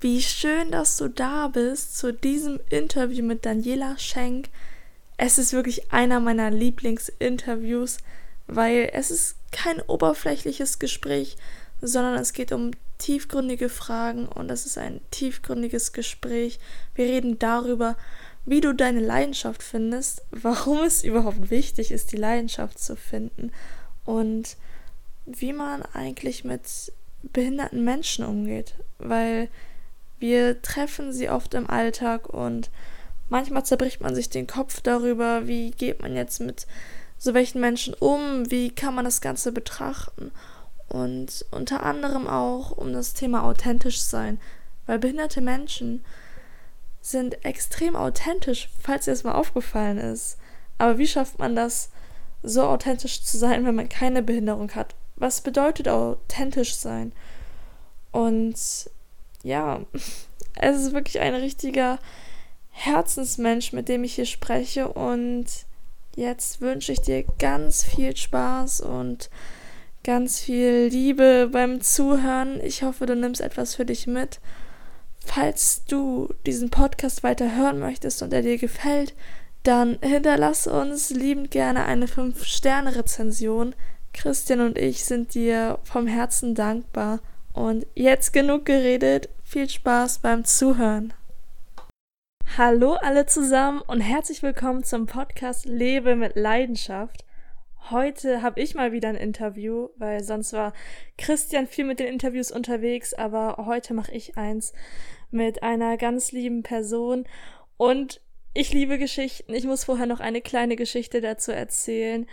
Wie schön, dass du da bist zu diesem Interview mit Daniela Schenk. Es ist wirklich einer meiner Lieblingsinterviews, weil es ist kein oberflächliches Gespräch, sondern es geht um tiefgründige Fragen und es ist ein tiefgründiges Gespräch. Wir reden darüber, wie du deine Leidenschaft findest, warum es überhaupt wichtig ist, die Leidenschaft zu finden und wie man eigentlich mit behinderten Menschen umgeht, weil wir treffen sie oft im Alltag und manchmal zerbricht man sich den Kopf darüber, wie geht man jetzt mit so welchen Menschen um, wie kann man das Ganze betrachten und unter anderem auch um das Thema authentisch sein, weil behinderte Menschen sind extrem authentisch, falls dir das mal aufgefallen ist. Aber wie schafft man das, so authentisch zu sein, wenn man keine Behinderung hat? Was bedeutet authentisch sein? Und ja, es ist wirklich ein richtiger Herzensmensch, mit dem ich hier spreche. Und jetzt wünsche ich dir ganz viel Spaß und ganz viel Liebe beim Zuhören. Ich hoffe, du nimmst etwas für dich mit. Falls du diesen Podcast weiter hören möchtest und er dir gefällt, dann hinterlasse uns liebend gerne eine 5-Sterne-Rezension. Christian und ich sind dir vom Herzen dankbar. Und jetzt genug geredet. Viel Spaß beim Zuhören. Hallo alle zusammen und herzlich willkommen zum Podcast Lebe mit Leidenschaft. Heute habe ich mal wieder ein Interview, weil sonst war Christian viel mit den Interviews unterwegs, aber heute mache ich eins mit einer ganz lieben Person und ich liebe Geschichten. Ich muss vorher noch eine kleine Geschichte dazu erzählen.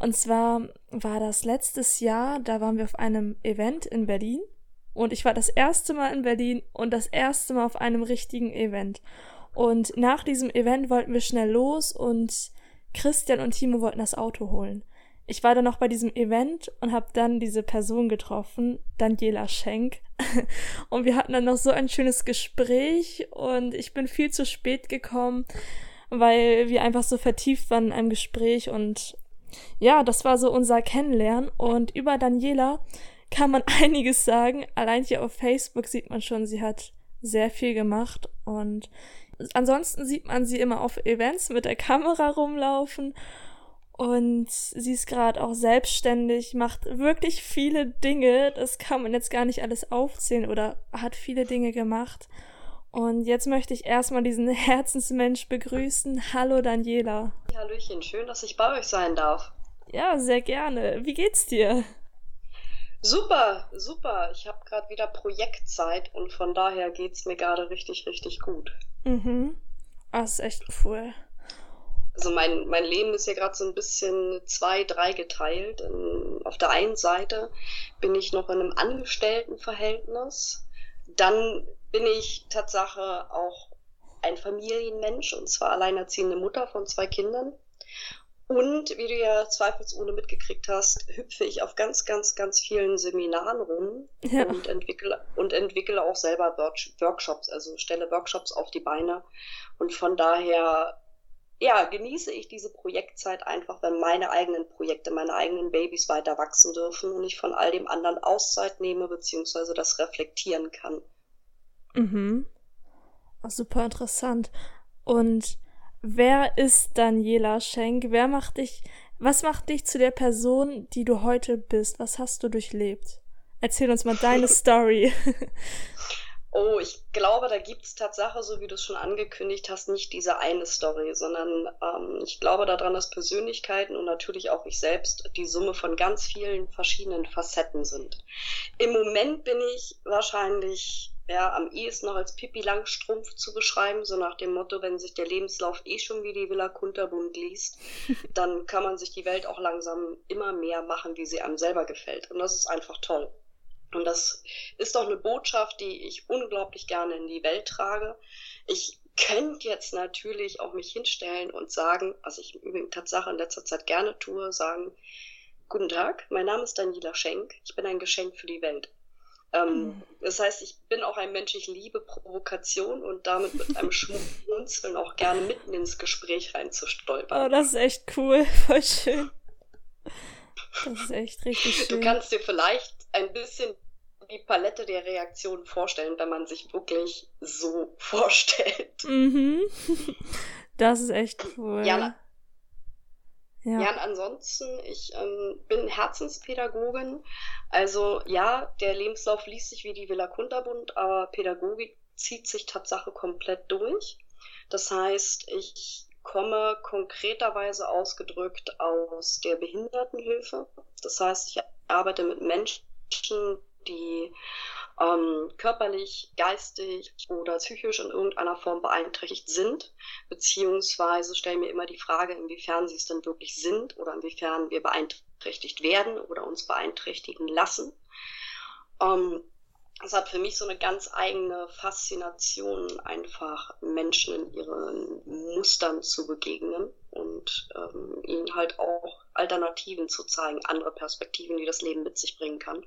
Und zwar war das letztes Jahr, da waren wir auf einem Event in Berlin und ich war das erste Mal in Berlin und das erste Mal auf einem richtigen Event. Und nach diesem Event wollten wir schnell los und Christian und Timo wollten das Auto holen. Ich war dann noch bei diesem Event und habe dann diese Person getroffen, Daniela Schenk. und wir hatten dann noch so ein schönes Gespräch und ich bin viel zu spät gekommen, weil wir einfach so vertieft waren in einem Gespräch und ja, das war so unser Kennenlernen und über Daniela kann man einiges sagen. Allein hier auf Facebook sieht man schon, sie hat sehr viel gemacht und ansonsten sieht man sie immer auf Events mit der Kamera rumlaufen und sie ist gerade auch selbstständig, macht wirklich viele Dinge. Das kann man jetzt gar nicht alles aufzählen oder hat viele Dinge gemacht. Und jetzt möchte ich erstmal diesen Herzensmensch begrüßen. Hallo Daniela. Hallöchen, schön, dass ich bei euch sein darf. Ja, sehr gerne. Wie geht's dir? Super, super. Ich habe gerade wieder Projektzeit und von daher geht's mir gerade richtig, richtig gut. Mhm. Das ist echt cool. Also mein, mein Leben ist ja gerade so ein bisschen zwei, drei geteilt. Auf der einen Seite bin ich noch in einem Angestelltenverhältnis. Dann bin ich Tatsache auch ein Familienmensch und zwar alleinerziehende Mutter von zwei Kindern. Und wie du ja zweifelsohne mitgekriegt hast, hüpfe ich auf ganz, ganz, ganz vielen Seminaren rum ja. und entwickle und entwickle auch selber Workshops, also stelle Workshops auf die Beine. Und von daher ja, genieße ich diese Projektzeit einfach, wenn meine eigenen Projekte, meine eigenen Babys weiter wachsen dürfen und ich von all dem anderen Auszeit nehme, beziehungsweise das reflektieren kann. Mhm. super interessant. Und wer ist Daniela Schenk? Wer macht dich, was macht dich zu der Person, die du heute bist? Was hast du durchlebt? Erzähl uns mal deine Story. Oh, ich glaube, da gibt es Tatsache, so wie du es schon angekündigt hast, nicht diese eine Story, sondern ähm, ich glaube daran, dass Persönlichkeiten und natürlich auch ich selbst die Summe von ganz vielen verschiedenen Facetten sind. Im Moment bin ich wahrscheinlich ja, am ehesten noch als Pippi Langstrumpf zu beschreiben, so nach dem Motto, wenn sich der Lebenslauf eh schon wie die Villa Kunterbund liest, dann kann man sich die Welt auch langsam immer mehr machen, wie sie einem selber gefällt. Und das ist einfach toll. Und das ist doch eine Botschaft, die ich unglaublich gerne in die Welt trage. Ich könnte jetzt natürlich auch mich hinstellen und sagen, was ich übrigens Tatsache in letzter Zeit gerne tue, sagen, Guten Tag, mein Name ist Daniela Schenk, ich bin ein Geschenk für die Welt. Ähm, mhm. Das heißt, ich bin auch ein Mensch, ich liebe Provokation und damit mit einem Schmunzeln auch gerne mitten ins Gespräch reinzustolpern. Oh, das ist echt cool, voll schön. Das ist echt richtig schön. Du kannst dir vielleicht ein bisschen die Palette der Reaktionen vorstellen, wenn man sich wirklich so vorstellt. Mhm. Das ist echt cool. Ja, ja. ja, und ansonsten, ich ähm, bin Herzenspädagogin. Also ja, der Lebenslauf liest sich wie die Villa Kunterbund, aber Pädagogik zieht sich Tatsache komplett durch. Das heißt, ich komme konkreterweise ausgedrückt aus der Behindertenhilfe. Das heißt, ich arbeite mit Menschen, die ähm, körperlich, geistig oder psychisch in irgendeiner Form beeinträchtigt sind, beziehungsweise stelle mir immer die Frage, inwiefern sie es denn wirklich sind oder inwiefern wir beeinträchtigt werden oder uns beeinträchtigen lassen. Ähm, es hat für mich so eine ganz eigene Faszination, einfach Menschen in ihren Mustern zu begegnen und ähm, ihnen halt auch Alternativen zu zeigen, andere Perspektiven, die das Leben mit sich bringen kann.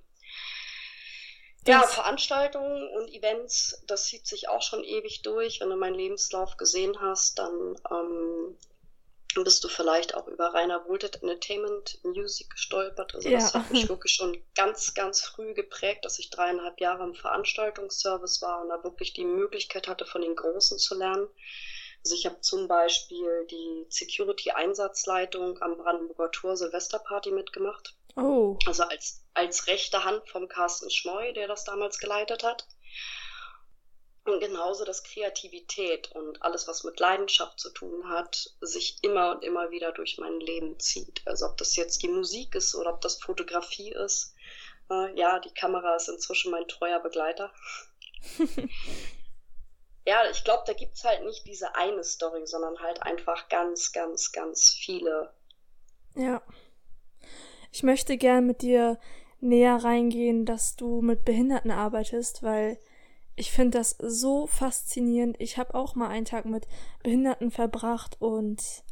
Ja, Veranstaltungen und Events, das zieht sich auch schon ewig durch. Wenn du meinen Lebenslauf gesehen hast, dann ähm, bist du vielleicht auch über Rainer Wohltet Entertainment Music gestolpert. Also ja. das hat mich wirklich schon ganz, ganz früh geprägt, dass ich dreieinhalb Jahre im Veranstaltungsservice war und da wirklich die Möglichkeit hatte, von den Großen zu lernen. Also ich habe zum Beispiel die Security-Einsatzleitung am Brandenburger Tor Silvesterparty mitgemacht. Oh. Also als, als rechte Hand vom Carsten Schmoy, der das damals geleitet hat. Und genauso, dass Kreativität und alles, was mit Leidenschaft zu tun hat, sich immer und immer wieder durch mein Leben zieht. Also ob das jetzt die Musik ist oder ob das Fotografie ist. Äh, ja, die Kamera ist inzwischen mein treuer Begleiter. ja, ich glaube, da gibt es halt nicht diese eine Story, sondern halt einfach ganz, ganz, ganz viele. Ja. Ich möchte gern mit dir näher reingehen, dass du mit Behinderten arbeitest, weil ich finde das so faszinierend. Ich habe auch mal einen Tag mit Behinderten verbracht und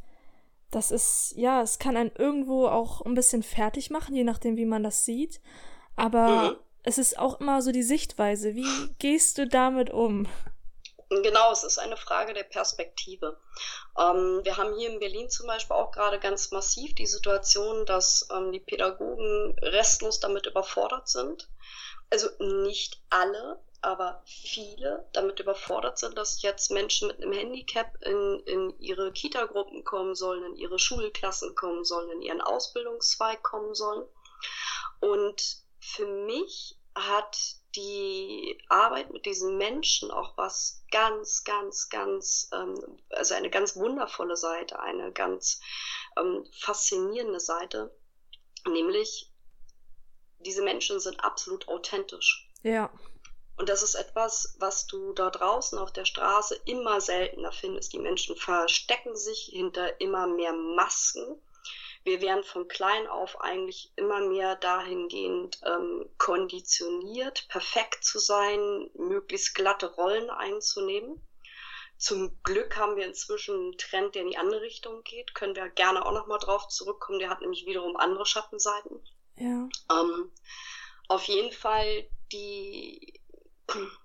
das ist, ja, es kann einen irgendwo auch ein bisschen fertig machen, je nachdem, wie man das sieht. Aber mhm. es ist auch immer so die Sichtweise. Wie gehst du damit um? Genau, es ist eine Frage der Perspektive. Ähm, wir haben hier in Berlin zum Beispiel auch gerade ganz massiv die Situation, dass ähm, die Pädagogen restlos damit überfordert sind. Also nicht alle, aber viele damit überfordert sind, dass jetzt Menschen mit einem Handicap in, in ihre Kita-Gruppen kommen sollen, in ihre Schulklassen kommen sollen, in ihren Ausbildungszweig kommen sollen. Und für mich hat die Arbeit mit diesen Menschen auch was ganz, ganz, ganz, ähm, also eine ganz wundervolle Seite, eine ganz ähm, faszinierende Seite, nämlich diese Menschen sind absolut authentisch. Ja. Und das ist etwas, was du da draußen auf der Straße immer seltener findest. Die Menschen verstecken sich hinter immer mehr Masken wir werden von klein auf eigentlich immer mehr dahingehend ähm, konditioniert, perfekt zu sein, möglichst glatte Rollen einzunehmen. Zum Glück haben wir inzwischen einen Trend, der in die andere Richtung geht. Können wir gerne auch nochmal drauf zurückkommen. Der hat nämlich wiederum andere Schattenseiten. Ja. Ähm, auf jeden Fall die,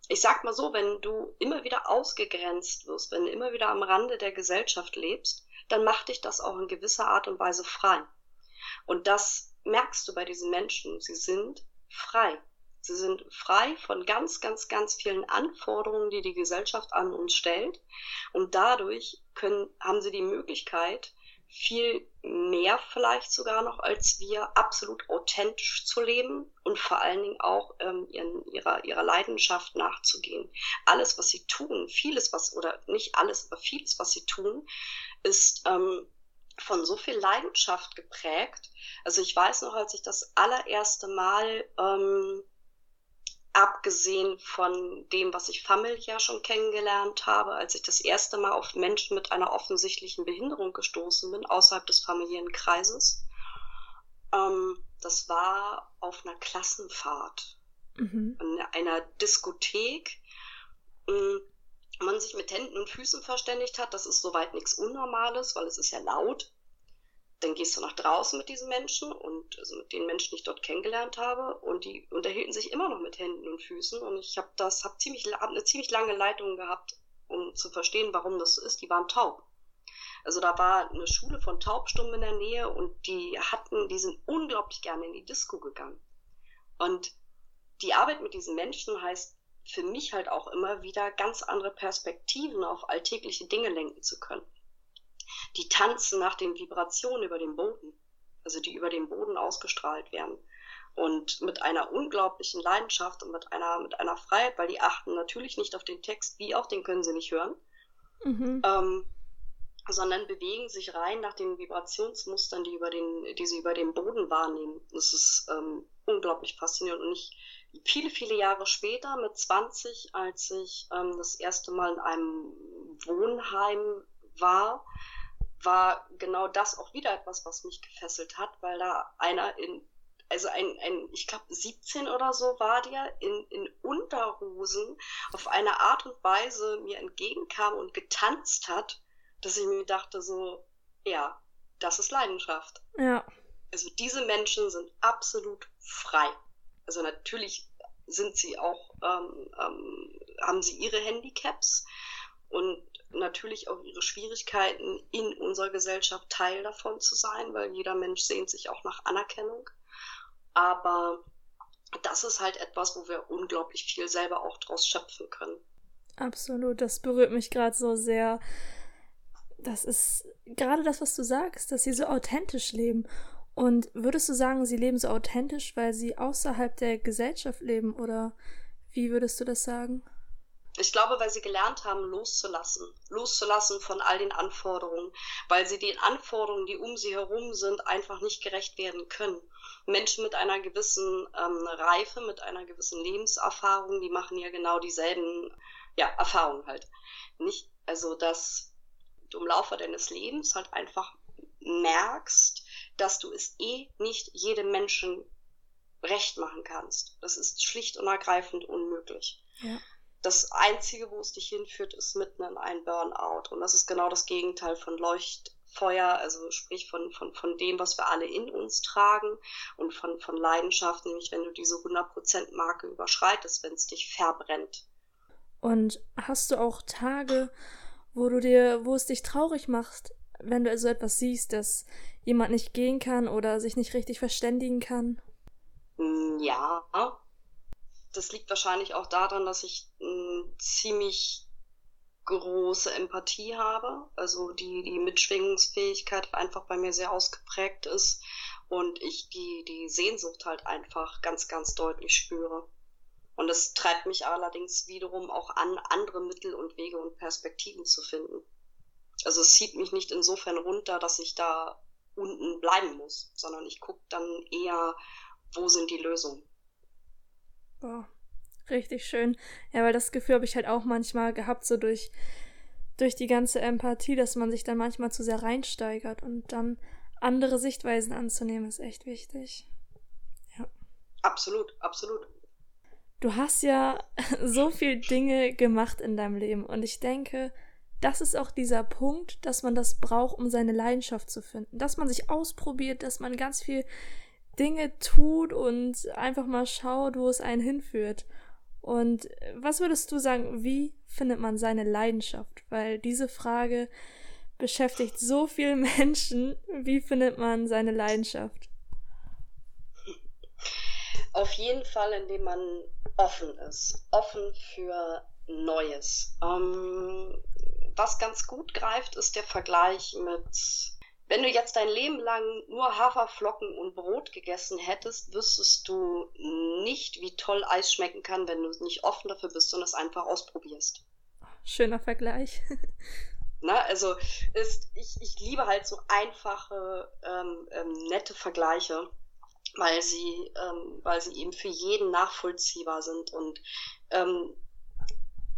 ich sag mal so, wenn du immer wieder ausgegrenzt wirst, wenn du immer wieder am Rande der Gesellschaft lebst, dann macht dich das auch in gewisser Art und Weise frei. Und das merkst du bei diesen Menschen. Sie sind frei. Sie sind frei von ganz, ganz, ganz vielen Anforderungen, die die Gesellschaft an uns stellt. Und dadurch können, haben sie die Möglichkeit, viel mehr vielleicht sogar noch als wir absolut authentisch zu leben und vor allen Dingen auch ähm, ihren, ihrer, ihrer Leidenschaft nachzugehen. Alles, was sie tun, vieles, was, oder nicht alles, aber vieles, was sie tun, ist ähm, von so viel Leidenschaft geprägt. Also ich weiß noch, als ich das allererste Mal, ähm, abgesehen von dem, was ich familiär schon kennengelernt habe, als ich das erste Mal auf Menschen mit einer offensichtlichen Behinderung gestoßen bin, außerhalb des familiären Kreises, ähm, das war auf einer Klassenfahrt, mhm. in einer Diskothek. Ähm, man sich mit Händen und Füßen verständigt hat, das ist soweit nichts Unnormales, weil es ist ja laut. Dann gehst du nach draußen mit diesen Menschen und also mit den Menschen, die ich dort kennengelernt habe, und die unterhielten sich immer noch mit Händen und Füßen. Und ich habe das, habe ziemlich, hab eine ziemlich lange Leitung gehabt, um zu verstehen, warum das so ist. Die waren taub. Also da war eine Schule von Taubstummen in der Nähe und die hatten, die sind unglaublich gerne in die Disco gegangen. Und die Arbeit mit diesen Menschen heißt für mich halt auch immer wieder ganz andere Perspektiven auf alltägliche Dinge lenken zu können. Die tanzen nach den Vibrationen über dem Boden, also die über den Boden ausgestrahlt werden. Und mit einer unglaublichen Leidenschaft und mit einer, mit einer Freiheit, weil die achten natürlich nicht auf den Text, wie auch den können sie nicht hören, mhm. ähm, sondern bewegen sich rein nach den Vibrationsmustern, die, über den, die sie über den Boden wahrnehmen. Das ist ähm, unglaublich faszinierend. Und ich viele, viele Jahre später, mit 20, als ich ähm, das erste Mal in einem Wohnheim war, war genau das auch wieder etwas, was mich gefesselt hat, weil da einer in, also ein, ein ich glaube 17 oder so war der, in, in Unterhosen auf eine Art und Weise mir entgegenkam und getanzt hat, dass ich mir dachte so, ja, das ist Leidenschaft. Ja. Also diese Menschen sind absolut frei. Also natürlich sind sie auch, ähm, ähm, haben sie ihre Handicaps und natürlich auch ihre Schwierigkeiten, in unserer Gesellschaft Teil davon zu sein, weil jeder Mensch sehnt sich auch nach Anerkennung. Aber das ist halt etwas, wo wir unglaublich viel selber auch draus schöpfen können. Absolut, das berührt mich gerade so sehr. Das ist gerade das, was du sagst, dass sie so authentisch leben. Und würdest du sagen, sie leben so authentisch, weil sie außerhalb der Gesellschaft leben oder wie würdest du das sagen? Ich glaube, weil sie gelernt haben, loszulassen. Loszulassen von all den Anforderungen. Weil sie den Anforderungen, die um sie herum sind, einfach nicht gerecht werden können. Menschen mit einer gewissen ähm, Reife, mit einer gewissen Lebenserfahrung, die machen ja genau dieselben ja, Erfahrungen halt. Nicht, also, dass du im Laufe deines Lebens halt einfach merkst, dass du es eh nicht jedem Menschen recht machen kannst. Das ist schlicht und ergreifend unmöglich. Ja. Das Einzige, wo es dich hinführt, ist mitten in ein Burnout. Und das ist genau das Gegenteil von Leuchtfeuer, also sprich von, von, von dem, was wir alle in uns tragen und von, von Leidenschaft, nämlich wenn du diese 100%-Marke überschreitest, wenn es dich verbrennt. Und hast du auch Tage, wo du dir, wo es dich traurig macht, wenn du so etwas siehst, dass jemand nicht gehen kann oder sich nicht richtig verständigen kann? Mm, ja. Das liegt wahrscheinlich auch daran, dass ich eine ziemlich große Empathie habe, also die, die Mitschwingungsfähigkeit einfach bei mir sehr ausgeprägt ist und ich die, die Sehnsucht halt einfach ganz, ganz deutlich spüre. Und es treibt mich allerdings wiederum auch an, andere Mittel und Wege und Perspektiven zu finden. Also es zieht mich nicht insofern runter, dass ich da unten bleiben muss, sondern ich gucke dann eher, wo sind die Lösungen. Boah, richtig schön. Ja, weil das Gefühl habe ich halt auch manchmal gehabt, so durch, durch die ganze Empathie, dass man sich dann manchmal zu sehr reinsteigert und dann andere Sichtweisen anzunehmen, ist echt wichtig. Ja. Absolut, absolut. Du hast ja so viel Dinge gemacht in deinem Leben und ich denke, das ist auch dieser Punkt, dass man das braucht, um seine Leidenschaft zu finden. Dass man sich ausprobiert, dass man ganz viel Dinge tut und einfach mal schaut, wo es einen hinführt. Und was würdest du sagen, wie findet man seine Leidenschaft? Weil diese Frage beschäftigt so viele Menschen. Wie findet man seine Leidenschaft? Auf jeden Fall, indem man offen ist. Offen für Neues. Ähm, was ganz gut greift, ist der Vergleich mit, wenn du jetzt dein Leben lang nur Haferflocken und Brot gegessen hättest, wüsstest du nicht, wie toll Eis schmecken kann, wenn du nicht offen dafür bist und es einfach ausprobierst. Schöner Vergleich. Na, also ist, ich, ich liebe halt so einfache, ähm, ähm, nette Vergleiche, weil sie, ähm, weil sie eben für jeden nachvollziehbar sind und ähm,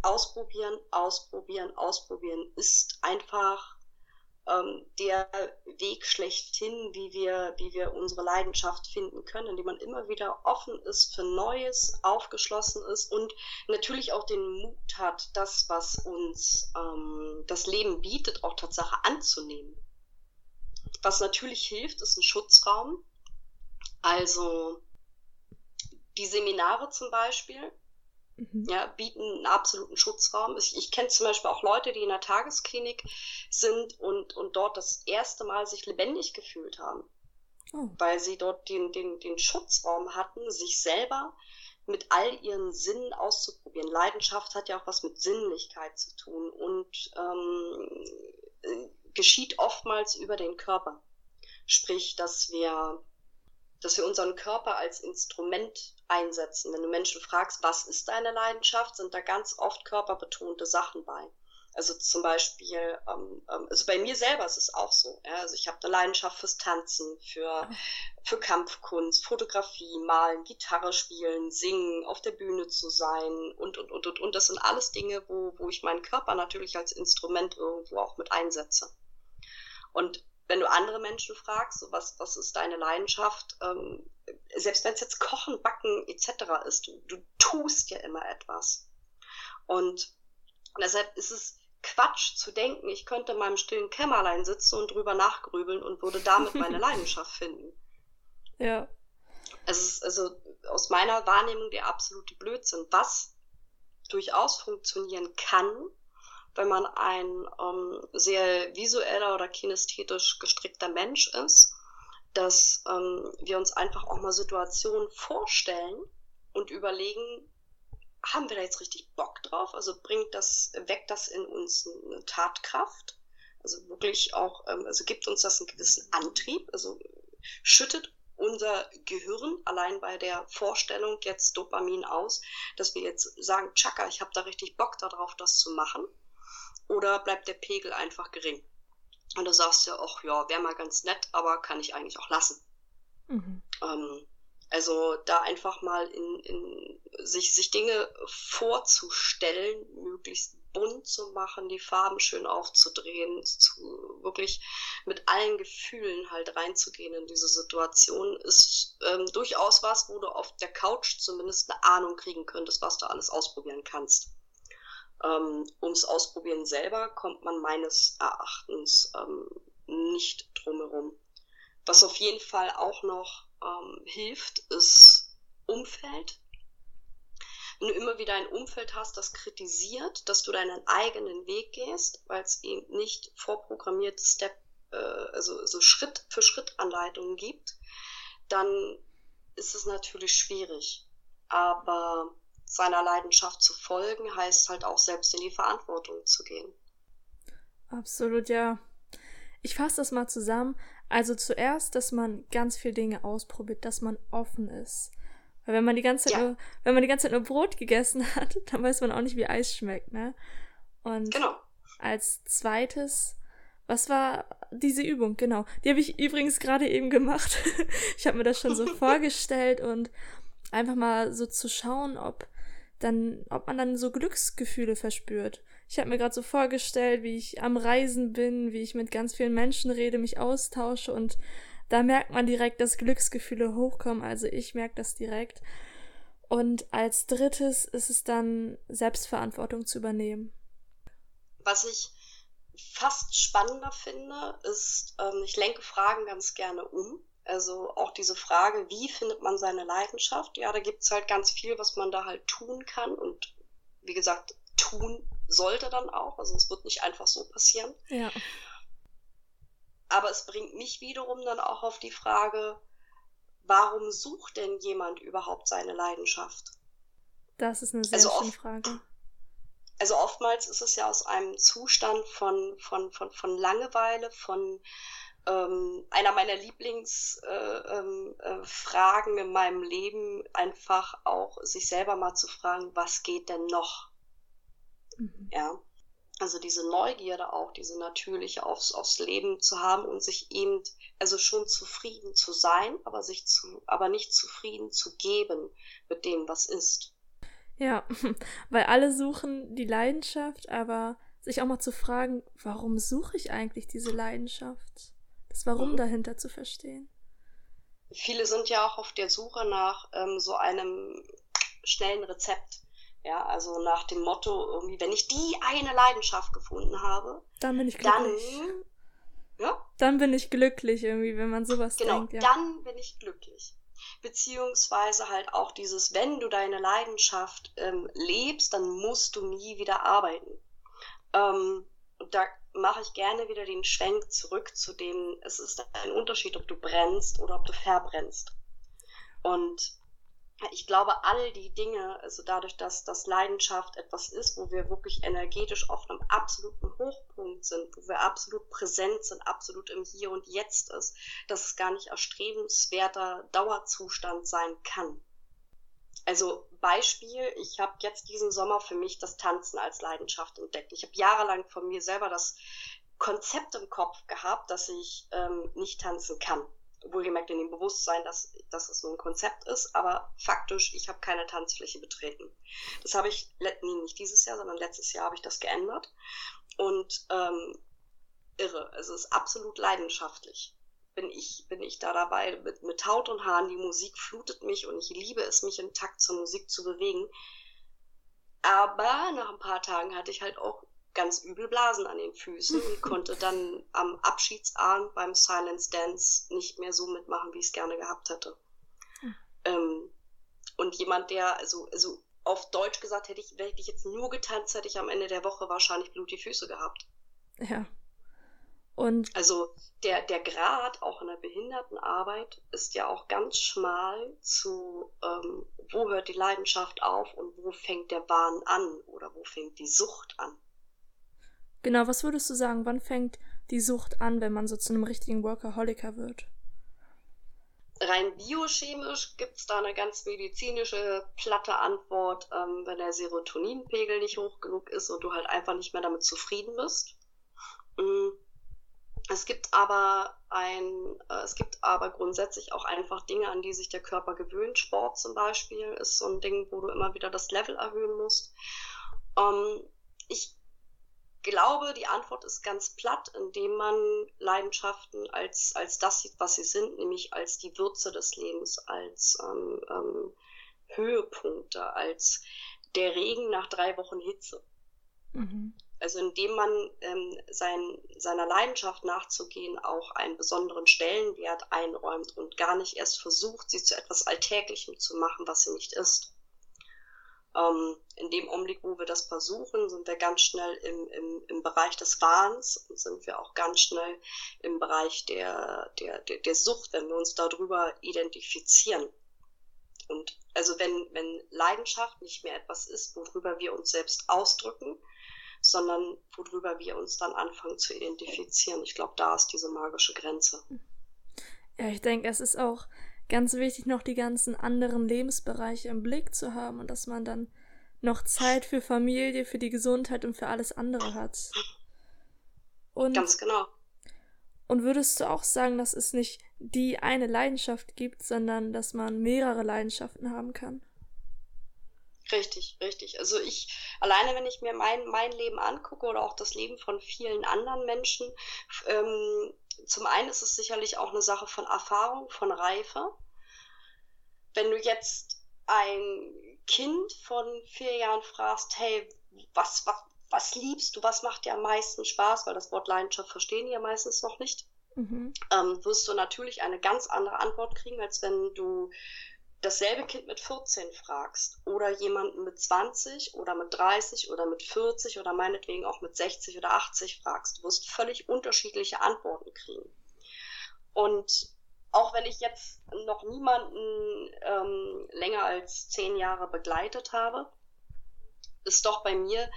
ausprobieren, ausprobieren, ausprobieren ist einfach ähm, der Weg schlechthin, wie wir, wie wir unsere Leidenschaft finden können, indem man immer wieder offen ist für Neues, aufgeschlossen ist und natürlich auch den Mut hat, das, was uns ähm, das Leben bietet, auch Tatsache anzunehmen. Was natürlich hilft, ist ein Schutzraum. Also die Seminare zum Beispiel, mhm. ja, bieten einen absoluten Schutzraum. Ich, ich kenne zum Beispiel auch Leute, die in der Tagesklinik sind und, und dort das erste Mal sich lebendig gefühlt haben. Oh. Weil sie dort den, den, den Schutzraum hatten, sich selber mit all ihren Sinnen auszuprobieren. Leidenschaft hat ja auch was mit Sinnlichkeit zu tun und ähm, äh, geschieht oftmals über den Körper. Sprich, dass wir, dass wir unseren Körper als Instrument einsetzen. Wenn du Menschen fragst, was ist deine Leidenschaft, sind da ganz oft körperbetonte Sachen bei. Also zum Beispiel, ähm, ähm, also bei mir selber ist es auch so. Ja? Also ich habe eine Leidenschaft fürs Tanzen, für, für Kampfkunst, Fotografie, Malen, Gitarre spielen, singen, auf der Bühne zu sein und, und, und, und. Und das sind alles Dinge, wo, wo ich meinen Körper natürlich als Instrument irgendwo auch mit einsetze. Und wenn du andere Menschen fragst, so was, was ist deine Leidenschaft, ähm, selbst wenn es jetzt Kochen, Backen etc. ist, du, du tust ja immer etwas. Und deshalb ist es Quatsch zu denken, ich könnte in meinem stillen Kämmerlein sitzen und drüber nachgrübeln und würde damit meine Leidenschaft finden. Ja. Es ist also aus meiner Wahrnehmung der absolute Blödsinn. Was durchaus funktionieren kann, wenn man ein ähm, sehr visueller oder kinästhetisch gestrickter Mensch ist, dass ähm, wir uns einfach auch mal Situationen vorstellen und überlegen, haben wir da jetzt richtig Bock drauf? Also bringt das, weckt das in uns eine Tatkraft? Also wirklich auch, ähm, also gibt uns das einen gewissen Antrieb? Also schüttet unser Gehirn allein bei der Vorstellung jetzt Dopamin aus, dass wir jetzt sagen, Chaka, ich habe da richtig Bock darauf, das zu machen? Oder bleibt der Pegel einfach gering? Und du sagst ja auch, ja, wäre mal ganz nett, aber kann ich eigentlich auch lassen. Mhm. Ähm, also da einfach mal in, in sich, sich Dinge vorzustellen, möglichst bunt zu machen, die Farben schön aufzudrehen, zu wirklich mit allen Gefühlen halt reinzugehen in diese Situation, ist ähm, durchaus was, wo du auf der Couch zumindest eine Ahnung kriegen könntest, was du alles ausprobieren kannst. Ähm, ums Ausprobieren selber kommt man meines Erachtens ähm, nicht drumherum. Was auf jeden Fall auch noch ähm, hilft, ist Umfeld. Wenn du immer wieder ein Umfeld hast, das kritisiert, dass du deinen eigenen Weg gehst, weil es eben nicht vorprogrammierte Step, äh, also so Schritt für Schritt Anleitungen gibt, dann ist es natürlich schwierig. Aber seiner Leidenschaft zu folgen, heißt halt auch selbst in die Verantwortung zu gehen. Absolut, ja. Ich fasse das mal zusammen. Also zuerst, dass man ganz viele Dinge ausprobiert, dass man offen ist. Weil wenn man die ganze Zeit ja. nur, wenn man die ganze Zeit nur Brot gegessen hat, dann weiß man auch nicht, wie Eis schmeckt, ne? Und genau. als zweites, was war diese Übung? Genau. Die habe ich übrigens gerade eben gemacht. ich habe mir das schon so vorgestellt und einfach mal so zu schauen, ob dann, ob man dann so Glücksgefühle verspürt. Ich habe mir gerade so vorgestellt, wie ich am Reisen bin, wie ich mit ganz vielen Menschen rede, mich austausche und da merkt man direkt, dass Glücksgefühle hochkommen. Also ich merke das direkt. Und als drittes ist es dann Selbstverantwortung zu übernehmen. Was ich fast spannender finde, ist, ähm, ich lenke Fragen ganz gerne um. Also auch diese Frage, wie findet man seine Leidenschaft? Ja, da gibt es halt ganz viel, was man da halt tun kann. Und wie gesagt, tun sollte dann auch. Also es wird nicht einfach so passieren. Ja. Aber es bringt mich wiederum dann auch auf die Frage, warum sucht denn jemand überhaupt seine Leidenschaft? Das ist eine sehr also schöne Frage. Also oftmals ist es ja aus einem Zustand von, von, von, von Langeweile, von ähm, einer meiner Lieblingsfragen äh, ähm, äh, in meinem Leben, einfach auch sich selber mal zu fragen, was geht denn noch? Mhm. Ja. Also diese Neugierde auch, diese natürliche aufs, aufs Leben zu haben und sich eben, also schon zufrieden zu sein, aber sich zu, aber nicht zufrieden zu geben mit dem, was ist. Ja, weil alle suchen die Leidenschaft, aber sich auch mal zu fragen, warum suche ich eigentlich diese Leidenschaft? Das Warum mhm. dahinter zu verstehen. Viele sind ja auch auf der Suche nach ähm, so einem schnellen Rezept. Ja, also nach dem Motto, irgendwie, wenn ich die eine Leidenschaft gefunden habe, dann bin ich glücklich. Dann, ja? dann bin ich glücklich, irgendwie, wenn man sowas genau, denkt. Genau, ja. dann bin ich glücklich. Beziehungsweise halt auch dieses, wenn du deine Leidenschaft ähm, lebst, dann musst du nie wieder arbeiten. Ähm, da mache ich gerne wieder den Schwenk zurück zu dem, es ist ein Unterschied, ob du brennst oder ob du verbrennst. Und ich glaube, all die Dinge, also dadurch, dass das Leidenschaft etwas ist, wo wir wirklich energetisch auf einem absoluten Hochpunkt sind, wo wir absolut präsent sind, absolut im Hier und Jetzt ist, dass es gar nicht erstrebenswerter Dauerzustand sein kann. Also Beispiel, ich habe jetzt diesen Sommer für mich das Tanzen als Leidenschaft entdeckt. Ich habe jahrelang von mir selber das Konzept im Kopf gehabt, dass ich ähm, nicht tanzen kann wohlgemerkt in dem Bewusstsein, dass, dass es so ein Konzept ist, aber faktisch, ich habe keine Tanzfläche betreten. Das habe ich, nee, nicht dieses Jahr, sondern letztes Jahr habe ich das geändert. Und ähm, irre, es ist absolut leidenschaftlich. Bin ich, bin ich da dabei mit, mit Haut und Haaren, die Musik flutet mich und ich liebe es, mich im Takt zur Musik zu bewegen. Aber nach ein paar Tagen hatte ich halt auch ganz übel Blasen an den Füßen und konnte dann am Abschiedsabend beim Silence Dance nicht mehr so mitmachen, wie ich es gerne gehabt hätte. Mhm. Ähm, und jemand, der, also, also auf Deutsch gesagt, hätte ich, hätte ich jetzt nur getanzt, hätte ich am Ende der Woche wahrscheinlich blutige Füße gehabt. Ja. Und also der, der Grad auch in der Behindertenarbeit ist ja auch ganz schmal zu, ähm, wo hört die Leidenschaft auf und wo fängt der Wahn an oder wo fängt die Sucht an. Genau, was würdest du sagen, wann fängt die Sucht an, wenn man so zu einem richtigen Workaholiker wird? Rein biochemisch gibt es da eine ganz medizinische, platte Antwort, ähm, wenn der Serotoninpegel nicht hoch genug ist und du halt einfach nicht mehr damit zufrieden bist. Mm. Es gibt aber ein, äh, es gibt aber grundsätzlich auch einfach Dinge, an die sich der Körper gewöhnt. Sport zum Beispiel ist so ein Ding, wo du immer wieder das Level erhöhen musst. Ähm, ich glaube, die Antwort ist ganz platt, indem man Leidenschaften als, als das sieht, was sie sind, nämlich als die Würze des Lebens, als ähm, ähm, Höhepunkte, als der Regen nach drei Wochen Hitze. Mhm. Also indem man ähm, sein, seiner Leidenschaft nachzugehen auch einen besonderen Stellenwert einräumt und gar nicht erst versucht, sie zu etwas Alltäglichem zu machen, was sie nicht ist. Ähm, in dem Augenblick, wo wir das versuchen, sind wir ganz schnell im, im, im Bereich des Wahns und sind wir auch ganz schnell im Bereich der, der, der, der Sucht, wenn wir uns darüber identifizieren. Und also wenn, wenn Leidenschaft nicht mehr etwas ist, worüber wir uns selbst ausdrücken, sondern worüber wir uns dann anfangen zu identifizieren. Ich glaube, da ist diese magische Grenze. Ja, ich denke, es ist auch ganz wichtig, noch die ganzen anderen Lebensbereiche im Blick zu haben und dass man dann noch Zeit für Familie, für die Gesundheit und für alles andere hat. Und, ganz genau. Und würdest du auch sagen, dass es nicht die eine Leidenschaft gibt, sondern dass man mehrere Leidenschaften haben kann? Richtig, richtig. Also ich, alleine wenn ich mir mein, mein Leben angucke oder auch das Leben von vielen anderen Menschen, ähm, zum einen ist es sicherlich auch eine Sache von Erfahrung, von Reife. Wenn du jetzt ein Kind von vier Jahren fragst, hey, was, was, was liebst du, was macht dir am meisten Spaß, weil das Wort Leidenschaft verstehen die ja meistens noch nicht, mhm. ähm, wirst du natürlich eine ganz andere Antwort kriegen, als wenn du dasselbe Kind mit 14 fragst oder jemanden mit 20 oder mit 30 oder mit 40 oder meinetwegen auch mit 60 oder 80 fragst, du wirst völlig unterschiedliche Antworten kriegen. Und auch wenn ich jetzt noch niemanden ähm, länger als zehn Jahre begleitet habe, ist doch bei mir,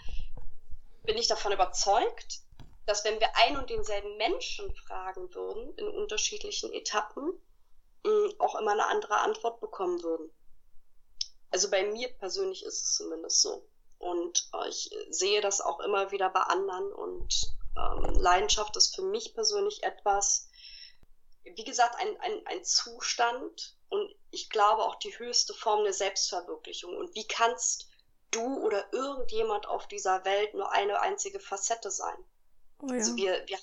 bin ich davon überzeugt, dass wenn wir ein und denselben Menschen fragen würden in unterschiedlichen Etappen, auch immer eine andere Antwort bekommen würden. Also bei mir persönlich ist es zumindest so. Und äh, ich sehe das auch immer wieder bei anderen. Und ähm, Leidenschaft ist für mich persönlich etwas, wie gesagt, ein, ein, ein Zustand und ich glaube auch die höchste Form der Selbstverwirklichung. Und wie kannst du oder irgendjemand auf dieser Welt nur eine einzige Facette sein? Oh ja. Also wir, wir,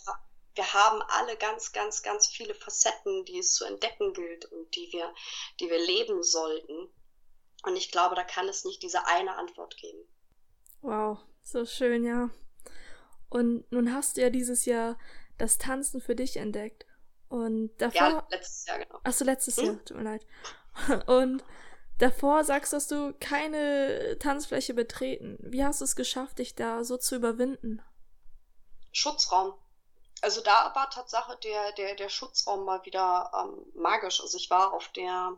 wir haben alle ganz, ganz, ganz viele Facetten, die es zu entdecken gilt und die wir, die wir leben sollten. Und ich glaube, da kann es nicht diese eine Antwort geben. Wow, so schön, ja. Und nun hast du ja dieses Jahr das Tanzen für dich entdeckt. Und davor. Ja, letztes Jahr, genau. Achso, letztes hm? Jahr, tut mir leid. Und davor sagst du, dass du keine Tanzfläche betreten. Wie hast du es geschafft, dich da so zu überwinden? Schutzraum also da war Tatsache der, der, der Schutzraum mal wieder ähm, magisch. Also ich war auf der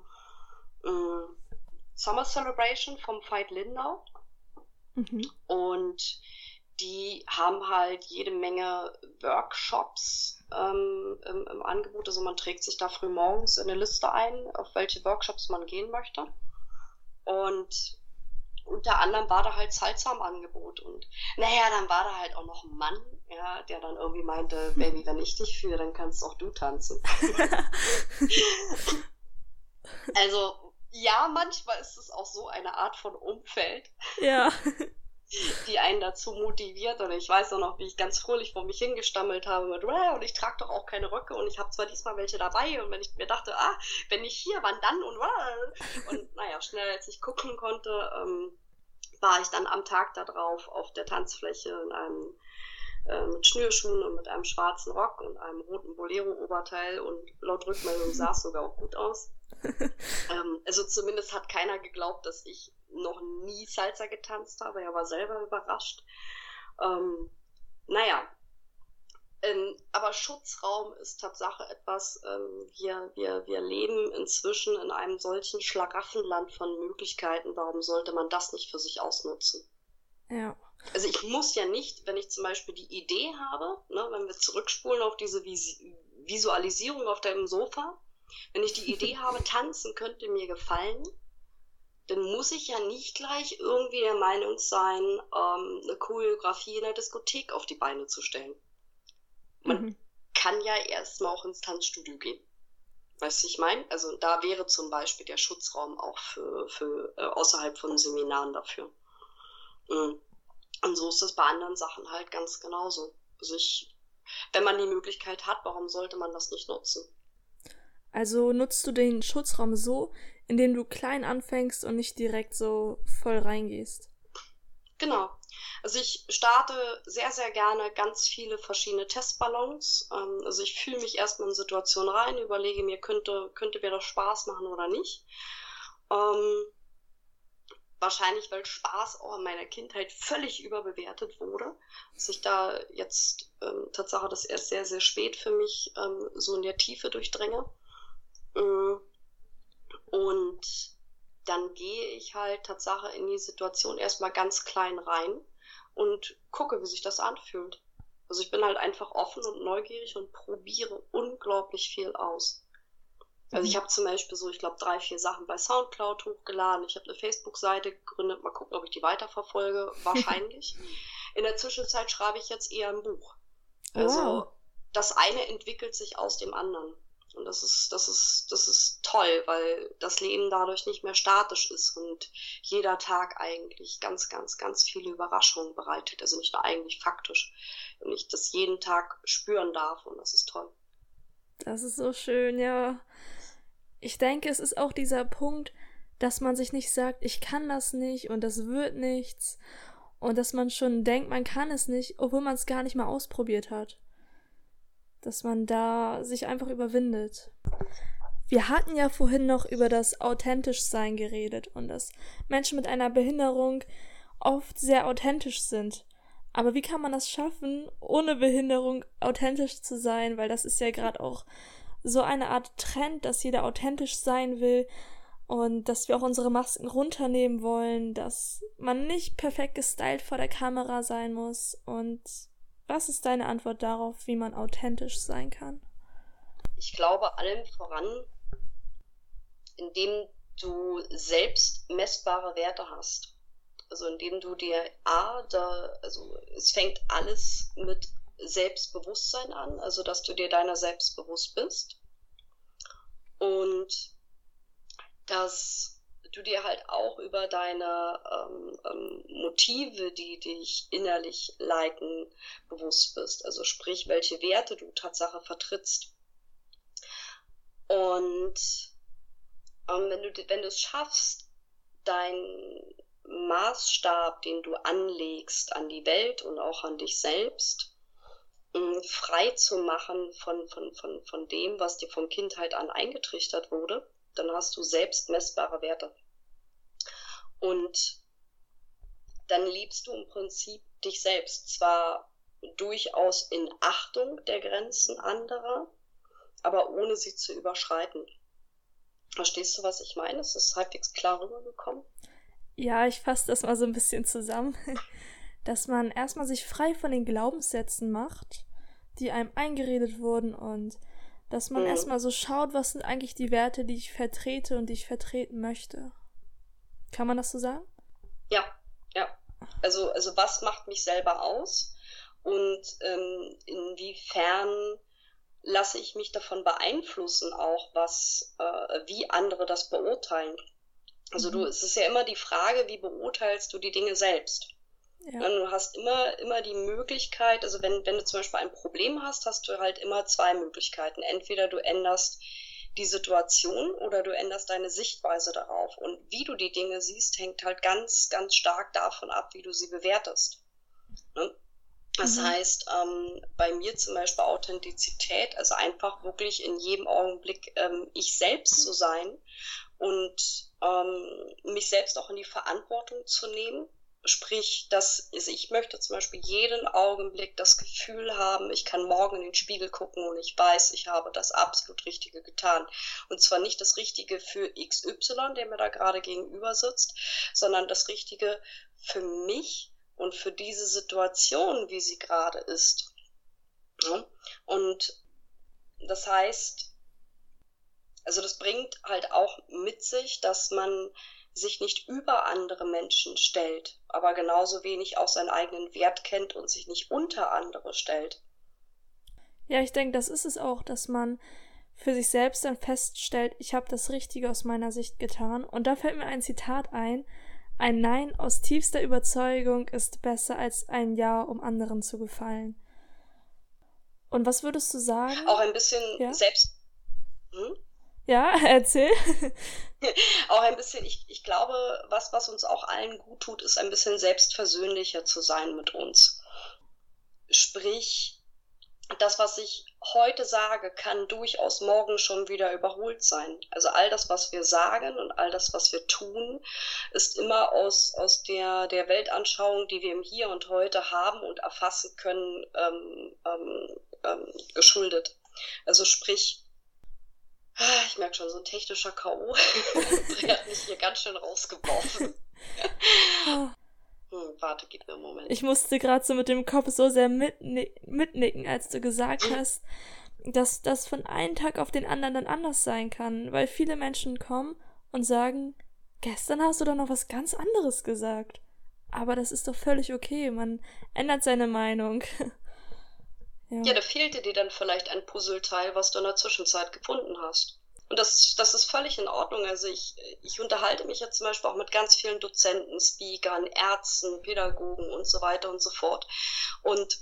äh, Summer Celebration vom Veit Lindau. Mhm. Und die haben halt jede Menge Workshops ähm, im, im, Angebot. Also man trägt sich da früh morgens in eine Liste ein, auf welche Workshops man gehen möchte. Und unter anderem war da halt Salsa im Angebot. Und naja, dann war da halt auch noch ein Mann, ja, der dann irgendwie meinte, Baby, wenn ich dich führe, dann kannst auch du tanzen. also ja, manchmal ist es auch so eine Art von Umfeld. Ja. die einen dazu motiviert. Und ich weiß auch noch, wie ich ganz fröhlich vor mich hingestammelt habe mit, und ich trage doch auch keine Röcke und ich habe zwar diesmal welche dabei. Und wenn ich mir dachte, ah, wenn ich hier, wann dann und und naja, schnell als ich gucken konnte, ähm, war ich dann am Tag darauf auf der Tanzfläche in einem äh, mit Schnürschuhen und mit einem schwarzen Rock und einem roten Bolero-Oberteil und laut Rückmeldung sah es sogar auch gut aus. ähm, also zumindest hat keiner geglaubt, dass ich noch nie Salsa getanzt habe. Er war selber überrascht. Ähm, naja, ähm, aber Schutzraum ist Tatsache etwas, ähm, wir, wir, wir leben inzwischen in einem solchen Schlaraffenland von Möglichkeiten. Warum sollte man das nicht für sich ausnutzen? Ja. Also ich muss ja nicht, wenn ich zum Beispiel die Idee habe, ne, wenn wir zurückspulen auf diese Vis Visualisierung auf deinem Sofa, wenn ich die Idee habe, tanzen könnte mir gefallen, dann muss ich ja nicht gleich irgendwie der Meinung sein, ähm, eine Choreografie in der Diskothek auf die Beine zu stellen. Man mhm. kann ja erstmal auch ins Tanzstudio gehen. Weißt du, ich meine? Also da wäre zum Beispiel der Schutzraum auch für, für äh, außerhalb von Seminaren dafür. Mhm. Und so ist das bei anderen Sachen halt ganz genauso. Also ich, wenn man die Möglichkeit hat, warum sollte man das nicht nutzen? Also nutzt du den Schutzraum so, indem du klein anfängst und nicht direkt so voll reingehst. Genau. Also ich starte sehr, sehr gerne ganz viele verschiedene Testballons. Ähm, also ich fühle mich erstmal in Situationen rein, überlege mir, könnte, könnte mir das Spaß machen oder nicht. Ähm, wahrscheinlich, weil Spaß auch in meiner Kindheit völlig überbewertet wurde. Dass ich da jetzt ähm, Tatsache das erst sehr, sehr spät für mich ähm, so in der Tiefe durchdringe. Mm. Und dann gehe ich halt Tatsache in die Situation erstmal ganz klein rein und gucke, wie sich das anfühlt. Also ich bin halt einfach offen und neugierig und probiere unglaublich viel aus. Also ich mhm. habe zum Beispiel so, ich glaube, drei, vier Sachen bei Soundcloud hochgeladen. Ich habe eine Facebook-Seite gegründet. Mal gucken, ob ich die weiterverfolge. Wahrscheinlich. In der Zwischenzeit schreibe ich jetzt eher ein Buch. Also wow. das eine entwickelt sich aus dem anderen. Und das ist, das ist, das ist toll, weil das Leben dadurch nicht mehr statisch ist und jeder Tag eigentlich ganz, ganz, ganz viele Überraschungen bereitet. Also nicht nur eigentlich faktisch. Und ich das jeden Tag spüren darf und das ist toll. Das ist so schön, ja. Ich denke, es ist auch dieser Punkt, dass man sich nicht sagt, ich kann das nicht und das wird nichts. Und dass man schon denkt, man kann es nicht, obwohl man es gar nicht mal ausprobiert hat dass man da sich einfach überwindet. Wir hatten ja vorhin noch über das authentisch sein geredet und dass Menschen mit einer Behinderung oft sehr authentisch sind. Aber wie kann man das schaffen, ohne Behinderung authentisch zu sein? Weil das ist ja gerade auch so eine Art Trend, dass jeder authentisch sein will und dass wir auch unsere Masken runternehmen wollen, dass man nicht perfekt gestylt vor der Kamera sein muss und was ist deine Antwort darauf, wie man authentisch sein kann? Ich glaube allem voran, indem du selbst messbare Werte hast. Also indem du dir A, da, also es fängt alles mit Selbstbewusstsein an, also dass du dir deiner selbst bewusst bist. Und dass du dir halt auch über deine ähm, ähm, Motive, die dich innerlich leiten, bewusst bist. Also sprich, welche Werte du Tatsache vertrittst. Und ähm, wenn du wenn du es schaffst, dein Maßstab, den du anlegst an die Welt und auch an dich selbst, ähm, frei zu machen von, von, von, von dem, was dir von Kindheit an eingetrichtert wurde, dann hast du selbst messbare Werte. Und dann liebst du im Prinzip dich selbst. Zwar durchaus in Achtung der Grenzen anderer, aber ohne sie zu überschreiten. Verstehst du, was ich meine? Ist das halbwegs klar rübergekommen? Ja, ich fasse das mal so ein bisschen zusammen. Dass man erstmal sich frei von den Glaubenssätzen macht, die einem eingeredet wurden und dass man mhm. erstmal so schaut, was sind eigentlich die Werte, die ich vertrete und die ich vertreten möchte. Kann man das so sagen? Ja, ja. Also, also was macht mich selber aus und ähm, inwiefern lasse ich mich davon beeinflussen, auch was, äh, wie andere das beurteilen. Also du, mhm. es ist ja immer die Frage, wie beurteilst du die Dinge selbst? Ja. Du hast immer, immer die Möglichkeit, also wenn, wenn du zum Beispiel ein Problem hast, hast du halt immer zwei Möglichkeiten. Entweder du änderst die Situation oder du änderst deine Sichtweise darauf. Und wie du die Dinge siehst, hängt halt ganz, ganz stark davon ab, wie du sie bewertest. Ne? Das mhm. heißt, ähm, bei mir zum Beispiel Authentizität, also einfach wirklich in jedem Augenblick ähm, ich selbst zu sein und ähm, mich selbst auch in die Verantwortung zu nehmen. Sprich, dass also ich möchte zum Beispiel jeden Augenblick das Gefühl haben, ich kann morgen in den Spiegel gucken und ich weiß, ich habe das absolut Richtige getan. Und zwar nicht das Richtige für XY, der mir da gerade gegenüber sitzt, sondern das Richtige für mich und für diese Situation, wie sie gerade ist. Und das heißt, also das bringt halt auch mit sich, dass man sich nicht über andere Menschen stellt, aber genauso wenig auch seinen eigenen Wert kennt und sich nicht unter andere stellt. Ja, ich denke, das ist es auch, dass man für sich selbst dann feststellt, ich habe das Richtige aus meiner Sicht getan. Und da fällt mir ein Zitat ein, ein Nein aus tiefster Überzeugung ist besser als ein Ja, um anderen zu gefallen. Und was würdest du sagen? Auch ein bisschen ja? selbst. Hm? Ja, erzähl. auch ein bisschen, ich, ich glaube, was, was uns auch allen gut tut, ist ein bisschen selbstversöhnlicher zu sein mit uns. Sprich, das, was ich heute sage, kann durchaus morgen schon wieder überholt sein. Also all das, was wir sagen und all das, was wir tun, ist immer aus, aus der, der Weltanschauung, die wir im Hier und Heute haben und erfassen können, ähm, ähm, ähm, geschuldet. Also sprich, ich merke schon, so ein technischer K.O. der hat mich hier ganz schön rausgeworfen. Ah. Hm, warte, gib mir einen Moment. Ich musste gerade so mit dem Kopf so sehr mitni mitnicken, als du gesagt hm. hast, dass das von einem Tag auf den anderen dann anders sein kann, weil viele Menschen kommen und sagen, gestern hast du doch noch was ganz anderes gesagt. Aber das ist doch völlig okay, man ändert seine Meinung. ja. ja, da fehlte dir dann vielleicht ein Puzzleteil, was du in der Zwischenzeit gefunden hast. Und das, das ist völlig in Ordnung. Also ich, ich unterhalte mich ja zum Beispiel auch mit ganz vielen Dozenten, Speakern, Ärzten, Pädagogen und so weiter und so fort. Und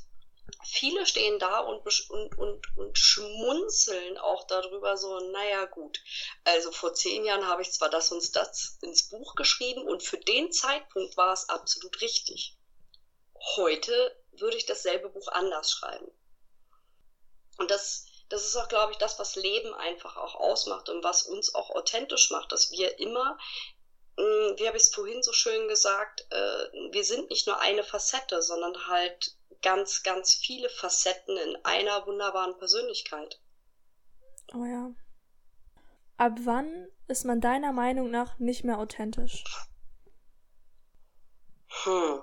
viele stehen da und, und, und, und schmunzeln auch darüber so, naja gut, also vor zehn Jahren habe ich zwar das und das ins Buch geschrieben und für den Zeitpunkt war es absolut richtig. Heute würde ich dasselbe Buch anders schreiben. Und das, das ist auch, glaube ich, das, was Leben einfach auch ausmacht und was uns auch authentisch macht, dass wir immer, hm, wie habe ich es vorhin so schön gesagt, äh, wir sind nicht nur eine Facette, sondern halt ganz, ganz viele Facetten in einer wunderbaren Persönlichkeit. Oh ja. Ab wann ist man deiner Meinung nach nicht mehr authentisch? Hm.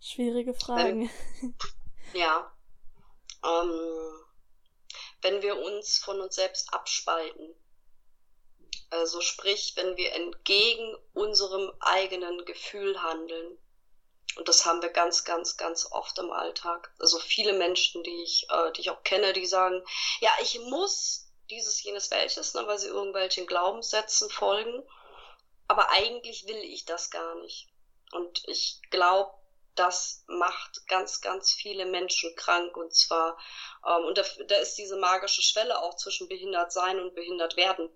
Schwierige Fragen. Ähm, ja ähm, wenn wir uns von uns selbst abspalten. Also sprich, wenn wir entgegen unserem eigenen Gefühl handeln. Und das haben wir ganz, ganz, ganz oft im Alltag. Also viele Menschen, die ich, äh, die ich auch kenne, die sagen, ja, ich muss dieses, jenes, welches, ne, weil sie irgendwelchen Glaubenssätzen folgen. Aber eigentlich will ich das gar nicht. Und ich glaube, das macht ganz, ganz viele Menschen krank. Und zwar, ähm, und da, da ist diese magische Schwelle auch zwischen behindert sein und behindert werden.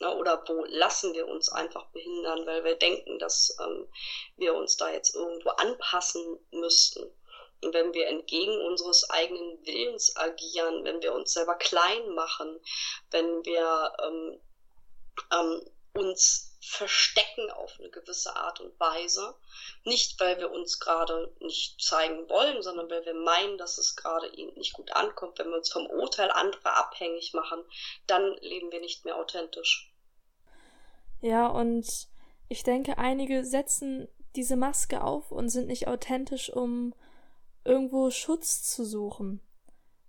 Ne? Oder wo lassen wir uns einfach behindern, weil wir denken, dass ähm, wir uns da jetzt irgendwo anpassen müssten. Und wenn wir entgegen unseres eigenen Willens agieren, wenn wir uns selber klein machen, wenn wir ähm, ähm, uns verstecken auf eine gewisse Art und Weise. Nicht, weil wir uns gerade nicht zeigen wollen, sondern weil wir meinen, dass es gerade ihnen nicht gut ankommt. Wenn wir uns vom Urteil anderer abhängig machen, dann leben wir nicht mehr authentisch. Ja, und ich denke, einige setzen diese Maske auf und sind nicht authentisch, um irgendwo Schutz zu suchen.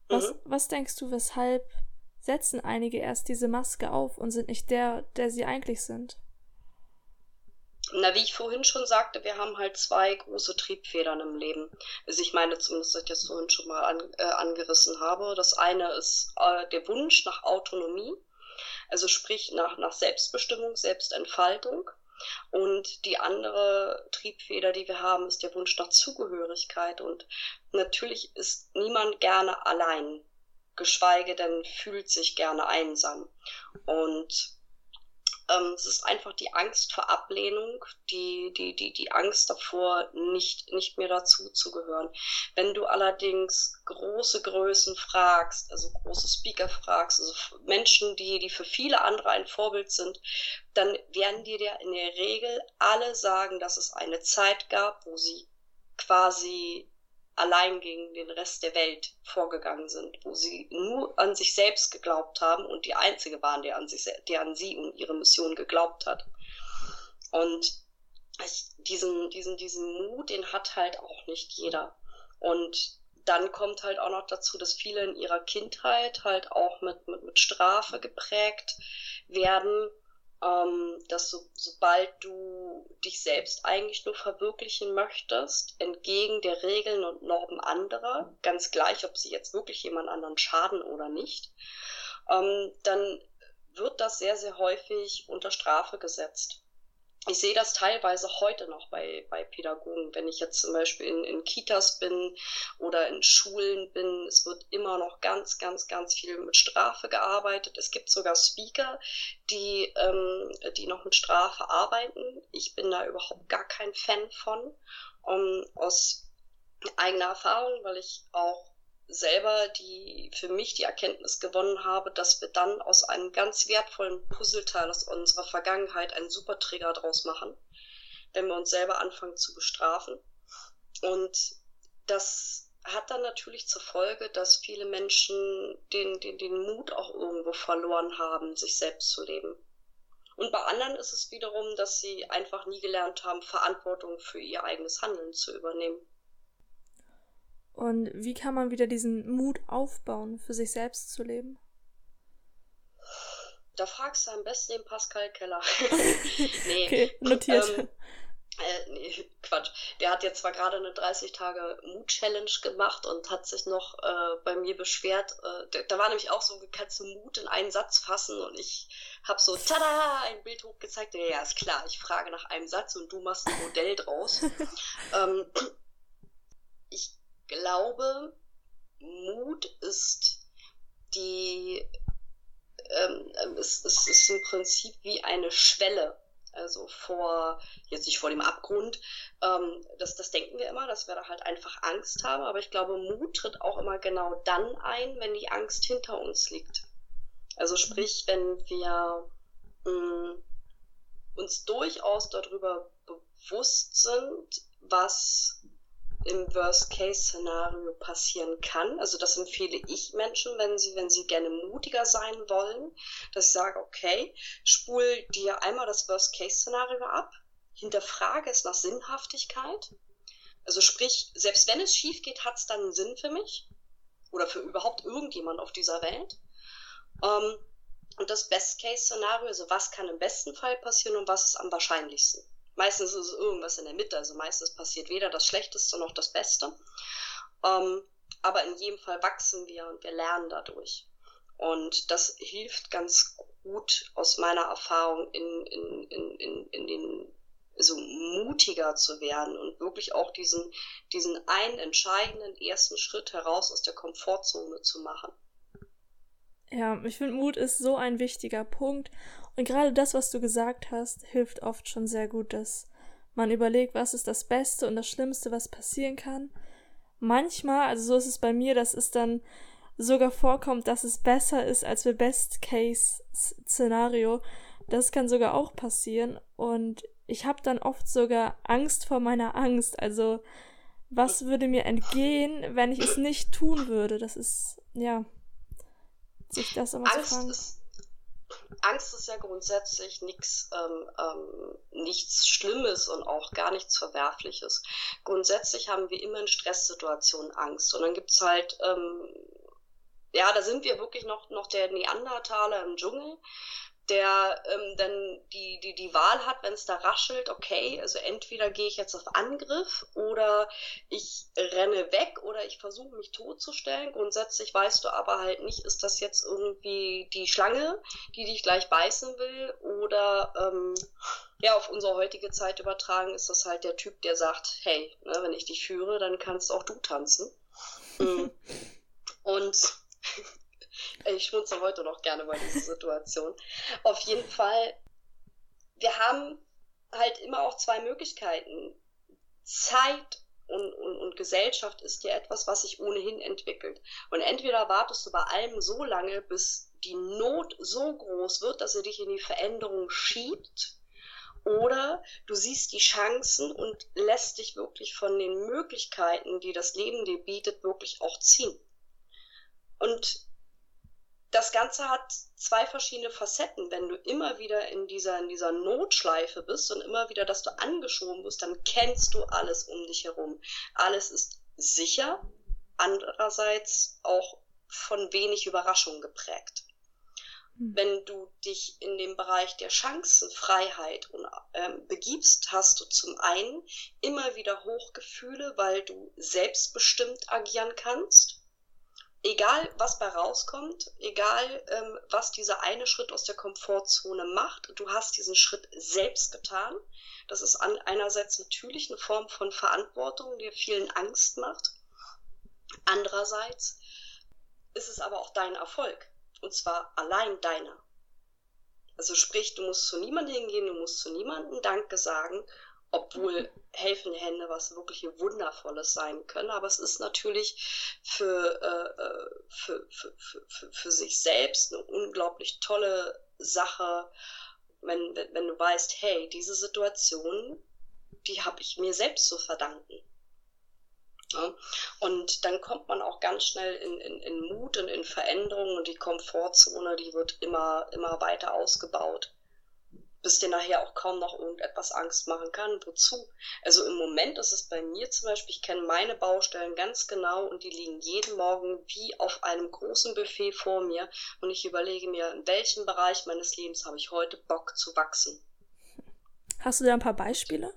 Was, mhm. was denkst du, weshalb setzen einige erst diese Maske auf und sind nicht der, der sie eigentlich sind? Na, wie ich vorhin schon sagte, wir haben halt zwei große Triebfedern im Leben. Also ich meine zumindest, dass ich das vorhin schon mal an, äh, angerissen habe. Das eine ist äh, der Wunsch nach Autonomie, also sprich nach, nach Selbstbestimmung, Selbstentfaltung. Und die andere Triebfeder, die wir haben, ist der Wunsch nach Zugehörigkeit. Und natürlich ist niemand gerne allein, geschweige denn fühlt sich gerne einsam. Und ähm, es ist einfach die Angst vor Ablehnung, die, die, die, die Angst davor, nicht, nicht mehr dazu zu gehören. Wenn du allerdings große Größen fragst, also große Speaker fragst, also Menschen, die, die für viele andere ein Vorbild sind, dann werden dir in der Regel alle sagen, dass es eine Zeit gab, wo sie quasi allein gegen den Rest der Welt vorgegangen sind, wo sie nur an sich selbst geglaubt haben und die einzige waren, der an sich, der an sie und ihre Mission geglaubt hat. Und diesen, diesen, diesen Mut, den hat halt auch nicht jeder. Und dann kommt halt auch noch dazu, dass viele in ihrer Kindheit halt auch mit, mit, mit Strafe geprägt werden ähm, dass so, sobald du dich selbst eigentlich nur verwirklichen möchtest, entgegen der Regeln und Normen anderer, ganz gleich, ob sie jetzt wirklich jemand anderen schaden oder nicht, ähm, dann wird das sehr, sehr häufig unter Strafe gesetzt ich sehe das teilweise heute noch bei, bei Pädagogen, wenn ich jetzt zum Beispiel in, in Kitas bin oder in Schulen bin. Es wird immer noch ganz, ganz, ganz viel mit Strafe gearbeitet. Es gibt sogar Speaker, die, ähm, die noch mit Strafe arbeiten. Ich bin da überhaupt gar kein Fan von. Um, aus eigener Erfahrung, weil ich auch selber die für mich die Erkenntnis gewonnen habe, dass wir dann aus einem ganz wertvollen Puzzleteil aus unserer Vergangenheit einen super Trigger draus machen, wenn wir uns selber anfangen zu bestrafen. Und das hat dann natürlich zur Folge, dass viele Menschen den, den, den Mut auch irgendwo verloren haben, sich selbst zu leben. Und bei anderen ist es wiederum, dass sie einfach nie gelernt haben, Verantwortung für ihr eigenes Handeln zu übernehmen. Und wie kann man wieder diesen Mut aufbauen, für sich selbst zu leben? Da fragst du am besten den Pascal Keller. nee, okay, notiert. Ähm, äh, nee, Quatsch. Der hat jetzt zwar gerade eine 30 Tage Mut-Challenge gemacht und hat sich noch äh, bei mir beschwert. Äh, da war nämlich auch so, kannst du Mut in einen Satz fassen und ich habe so, tada, ein Bild hochgezeigt. Ja, ja, ist klar, ich frage nach einem Satz und du machst ein Modell draus. ähm, ich glaube, Mut ist die, ähm, es, es ist im Prinzip wie eine Schwelle. Also vor, jetzt nicht vor dem Abgrund, ähm, das, das denken wir immer, dass wir da halt einfach Angst haben, aber ich glaube, Mut tritt auch immer genau dann ein, wenn die Angst hinter uns liegt. Also sprich, wenn wir mh, mm, uns durchaus darüber bewusst sind, was im Worst-Case-Szenario passieren kann. Also das empfehle ich Menschen, wenn sie, wenn sie gerne mutiger sein wollen, dass ich sage, okay, spul dir einmal das Worst-Case-Szenario ab, hinterfrage es nach Sinnhaftigkeit. Also sprich, selbst wenn es schief geht, hat es dann einen Sinn für mich oder für überhaupt irgendjemand auf dieser Welt. Ähm, und das Best-Case-Szenario, also was kann im besten Fall passieren und was ist am wahrscheinlichsten. Meistens ist es irgendwas in der Mitte, also meistens passiert weder das Schlechteste noch das Beste. Ähm, aber in jedem Fall wachsen wir und wir lernen dadurch. Und das hilft ganz gut aus meiner Erfahrung in, in, in, in, in den so mutiger zu werden und wirklich auch diesen, diesen einen entscheidenden ersten Schritt heraus aus der Komfortzone zu machen. Ja, ich finde, Mut ist so ein wichtiger Punkt. Und gerade das, was du gesagt hast, hilft oft schon sehr gut, dass man überlegt, was ist das Beste und das Schlimmste, was passieren kann. Manchmal, also so ist es bei mir, dass es dann sogar vorkommt, dass es besser ist als wir Best-Case-Szenario, das kann sogar auch passieren. Und ich habe dann oft sogar Angst vor meiner Angst. Also, was würde mir entgehen, wenn ich es nicht tun würde? Das ist, ja, sich das immer Angst zu fragen. Ist, Angst ist ja grundsätzlich nichts, ähm, ähm, nichts Schlimmes und auch gar nichts Verwerfliches. Grundsätzlich haben wir immer in Stresssituationen Angst. Und dann gibt es halt ähm, ja, da sind wir wirklich noch, noch der Neandertaler im Dschungel, der ähm, dann die, die, die Wahl hat, wenn es da raschelt, okay, also entweder gehe ich jetzt auf Angriff oder ich renne weg oder ich versuche mich totzustellen. Grundsätzlich weißt du aber halt nicht, ist das jetzt irgendwie die Schlange, die dich gleich beißen will oder ähm, ja, auf unsere heutige Zeit übertragen ist das halt der Typ, der sagt, hey, ne, wenn ich dich führe, dann kannst auch du tanzen. Mhm. Und ich schmunze heute noch gerne bei dieser Situation. Auf jeden Fall, wir haben halt immer auch zwei Möglichkeiten. Zeit und, und, und Gesellschaft ist ja etwas, was sich ohnehin entwickelt. Und entweder wartest du bei allem so lange, bis die Not so groß wird, dass er dich in die Veränderung schiebt, oder du siehst die Chancen und lässt dich wirklich von den Möglichkeiten, die das Leben dir bietet, wirklich auch ziehen. Und das Ganze hat zwei verschiedene Facetten. Wenn du immer wieder in dieser, in dieser Notschleife bist und immer wieder, dass du angeschoben wirst, dann kennst du alles um dich herum. Alles ist sicher, andererseits auch von wenig Überraschung geprägt. Hm. Wenn du dich in dem Bereich der Chancenfreiheit und, ähm, begibst, hast du zum einen immer wieder Hochgefühle, weil du selbstbestimmt agieren kannst egal was bei rauskommt, egal ähm, was dieser eine Schritt aus der Komfortzone macht, du hast diesen Schritt selbst getan. Das ist an, einerseits natürlich eine Form von Verantwortung, die vielen Angst macht. Andererseits ist es aber auch dein Erfolg. Und zwar allein deiner. Also sprich, du musst zu niemandem hingehen, du musst zu niemandem Danke sagen obwohl helfende Hände was wirklich Wundervolles sein können. Aber es ist natürlich für, äh, äh für, für, für, für sich selbst eine unglaublich tolle Sache, wenn, wenn, du weißt, hey, diese Situation, die habe ich mir selbst zu verdanken. Ja? Und dann kommt man auch ganz schnell in, in, in Mut und in Veränderung und die Komfortzone, die wird immer, immer weiter ausgebaut bis dir nachher auch kaum noch irgendetwas Angst machen kann. Wozu? Also im Moment ist es bei mir zum Beispiel, ich kenne meine Baustellen ganz genau und die liegen jeden Morgen wie auf einem großen Buffet vor mir und ich überlege mir, in welchem Bereich meines Lebens habe ich heute Bock zu wachsen. Hast du da ein paar Beispiele?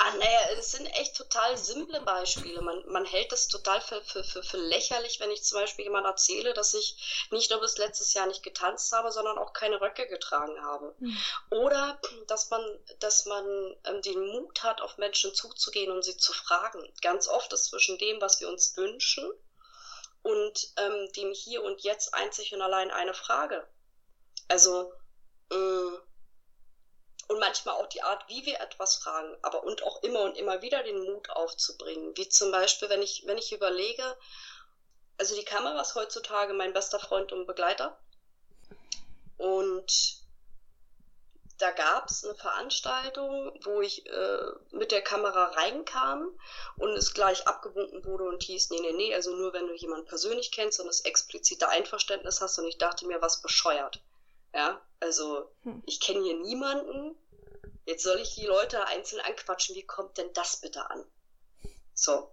Ah, naja, es sind echt total simple Beispiele. Man, man hält das total für, für, für, für lächerlich, wenn ich zum Beispiel jemand erzähle, dass ich nicht nur bis letztes Jahr nicht getanzt habe, sondern auch keine Röcke getragen habe. Mhm. Oder dass man, dass man ähm, den Mut hat, auf Menschen zuzugehen und sie zu fragen. Ganz oft ist zwischen dem, was wir uns wünschen und ähm, dem Hier und Jetzt einzig und allein eine Frage. Also, mh, mm, und manchmal auch die Art, wie wir etwas fragen, aber und auch immer und immer wieder den Mut aufzubringen. Wie zum Beispiel, wenn ich, wenn ich überlege, also die Kamera ist heutzutage mein bester Freund und Begleiter. Und da gab es eine Veranstaltung, wo ich äh, mit der Kamera reinkam und es gleich abgewunken wurde und hieß, nee, nee, nee, also nur wenn du jemanden persönlich kennst und das explizite Einverständnis hast. Und ich dachte mir, was bescheuert. Ja, also hm. ich kenne hier niemanden. Jetzt soll ich die Leute einzeln anquatschen. Wie kommt denn das bitte an? So.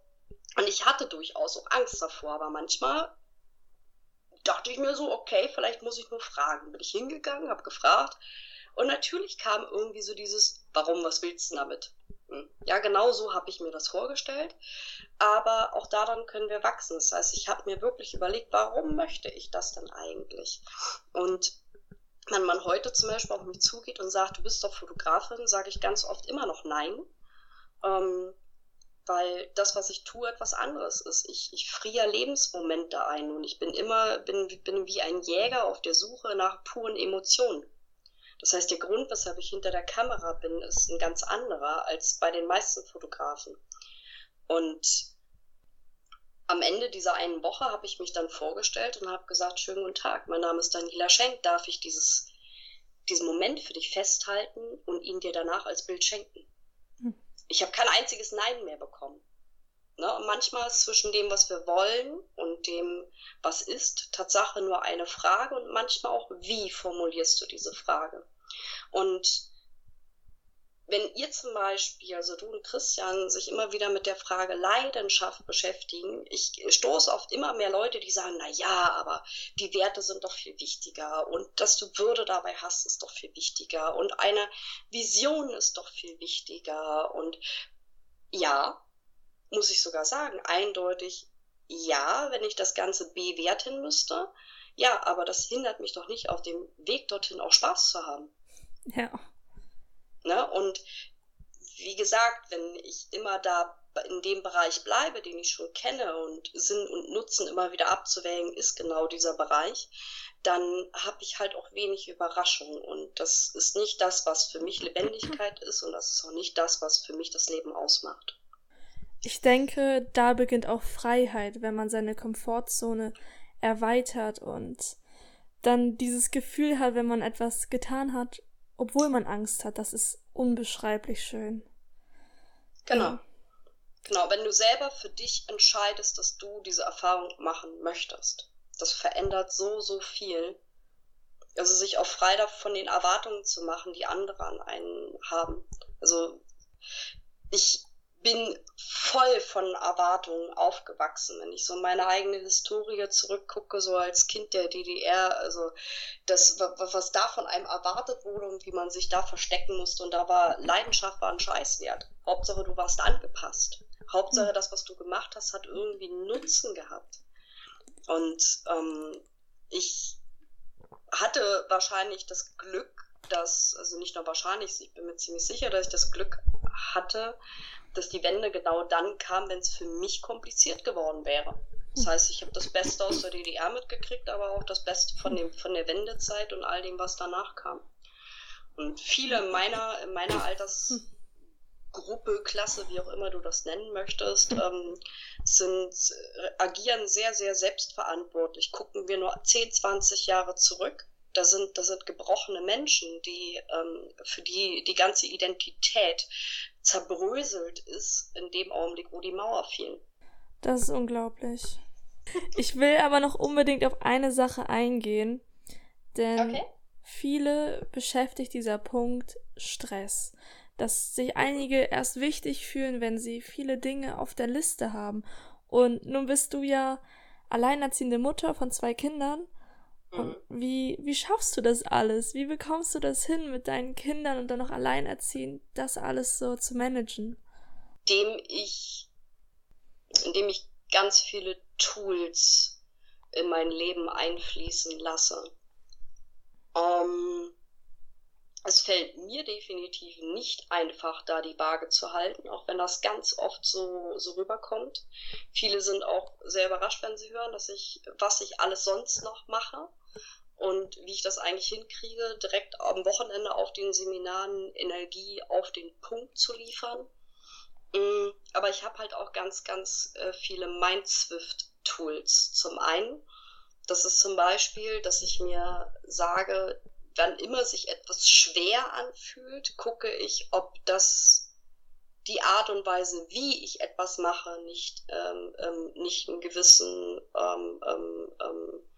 Und ich hatte durchaus auch Angst davor, aber manchmal dachte ich mir so, okay, vielleicht muss ich nur fragen. Bin ich hingegangen, habe gefragt. Und natürlich kam irgendwie so dieses, warum, was willst du damit? Hm. Ja, genau so habe ich mir das vorgestellt. Aber auch daran können wir wachsen. Das heißt, ich habe mir wirklich überlegt, warum möchte ich das denn eigentlich? Und wenn man heute zum Beispiel auf mich zugeht und sagt, du bist doch Fotografin, sage ich ganz oft immer noch nein. Ähm, weil das, was ich tue, etwas anderes ist. Ich, ich friere Lebensmomente ein und ich bin immer, bin, bin wie ein Jäger auf der Suche nach puren Emotionen. Das heißt, der Grund, weshalb ich hinter der Kamera bin, ist ein ganz anderer als bei den meisten Fotografen. Und am Ende dieser einen Woche habe ich mich dann vorgestellt und habe gesagt, schönen guten Tag, mein Name ist Daniela Schenk, darf ich dieses, diesen Moment für dich festhalten und ihn dir danach als Bild schenken. Hm. Ich habe kein einziges Nein mehr bekommen. Ne? Und manchmal ist zwischen dem, was wir wollen und dem, was ist, Tatsache nur eine Frage und manchmal auch, wie formulierst du diese Frage. Und wenn ihr zum Beispiel, also du und Christian, sich immer wieder mit der Frage Leidenschaft beschäftigen, ich stoße auf immer mehr Leute, die sagen, na ja, aber die Werte sind doch viel wichtiger und dass du Würde dabei hast, ist doch viel wichtiger und eine Vision ist doch viel wichtiger und ja, muss ich sogar sagen, eindeutig ja, wenn ich das Ganze bewerten müsste. Ja, aber das hindert mich doch nicht, auf dem Weg dorthin auch Spaß zu haben. Ja. Ne? Und wie gesagt, wenn ich immer da in dem Bereich bleibe, den ich schon kenne und Sinn und Nutzen immer wieder abzuwägen, ist genau dieser Bereich, dann habe ich halt auch wenig Überraschung. Und das ist nicht das, was für mich Lebendigkeit ist und das ist auch nicht das, was für mich das Leben ausmacht. Ich denke, da beginnt auch Freiheit, wenn man seine Komfortzone erweitert und dann dieses Gefühl hat, wenn man etwas getan hat, obwohl man Angst hat. Das ist unbeschreiblich schön. Genau. Ja. Genau, wenn du selber für dich entscheidest, dass du diese Erfahrung machen möchtest. Das verändert so, so viel. Also sich auch frei von den Erwartungen zu machen, die andere an einen haben. Also ich bin voll von Erwartungen aufgewachsen. Wenn ich so meine eigene Historie zurückgucke, so als Kind der DDR, also das, was da von einem erwartet wurde und wie man sich da verstecken musste. Und da war Leidenschaft war ein Scheißwert. Hauptsache, du warst angepasst. Hauptsache, das, was du gemacht hast, hat irgendwie einen Nutzen gehabt. Und ähm, ich hatte wahrscheinlich das Glück, dass, also nicht nur wahrscheinlich, ich bin mir ziemlich sicher, dass ich das Glück hatte, dass die Wende genau dann kam, wenn es für mich kompliziert geworden wäre. Das heißt, ich habe das Beste aus der DDR mitgekriegt, aber auch das Beste von, dem, von der Wendezeit und all dem, was danach kam. Und viele meiner, in meiner Altersgruppe, Klasse, wie auch immer du das nennen möchtest, ähm, sind, äh, agieren sehr, sehr selbstverantwortlich. Gucken wir nur 10, 20 Jahre zurück. Da sind, da sind gebrochene Menschen, die, ähm, für die die ganze Identität zerbröselt ist in dem Augenblick, wo die Mauer fiel. Das ist unglaublich. Ich will aber noch unbedingt auf eine Sache eingehen, denn okay. viele beschäftigt dieser Punkt Stress. Dass sich einige erst wichtig fühlen, wenn sie viele Dinge auf der Liste haben. Und nun bist du ja alleinerziehende Mutter von zwei Kindern und mhm. wie, wie schaffst du das alles? Wie bekommst du das hin, mit deinen Kindern und dann noch alleinerziehend, das alles so zu managen? Indem ich, indem ich ganz viele Tools in mein Leben einfließen lasse. Ähm, es fällt mir definitiv nicht einfach, da die Waage zu halten, auch wenn das ganz oft so, so rüberkommt. Viele sind auch sehr überrascht, wenn sie hören, dass ich, was ich alles sonst noch mache und wie ich das eigentlich hinkriege, direkt am Wochenende auf den Seminaren Energie auf den Punkt zu liefern. Mm, aber ich habe halt auch ganz, ganz äh, viele Mindswift-Tools. Zum einen, das ist zum Beispiel, dass ich mir sage, wann immer sich etwas schwer anfühlt, gucke ich, ob das die Art und Weise, wie ich etwas mache, nicht, ähm, ähm, nicht einen gewissen ähm, ähm, ähm,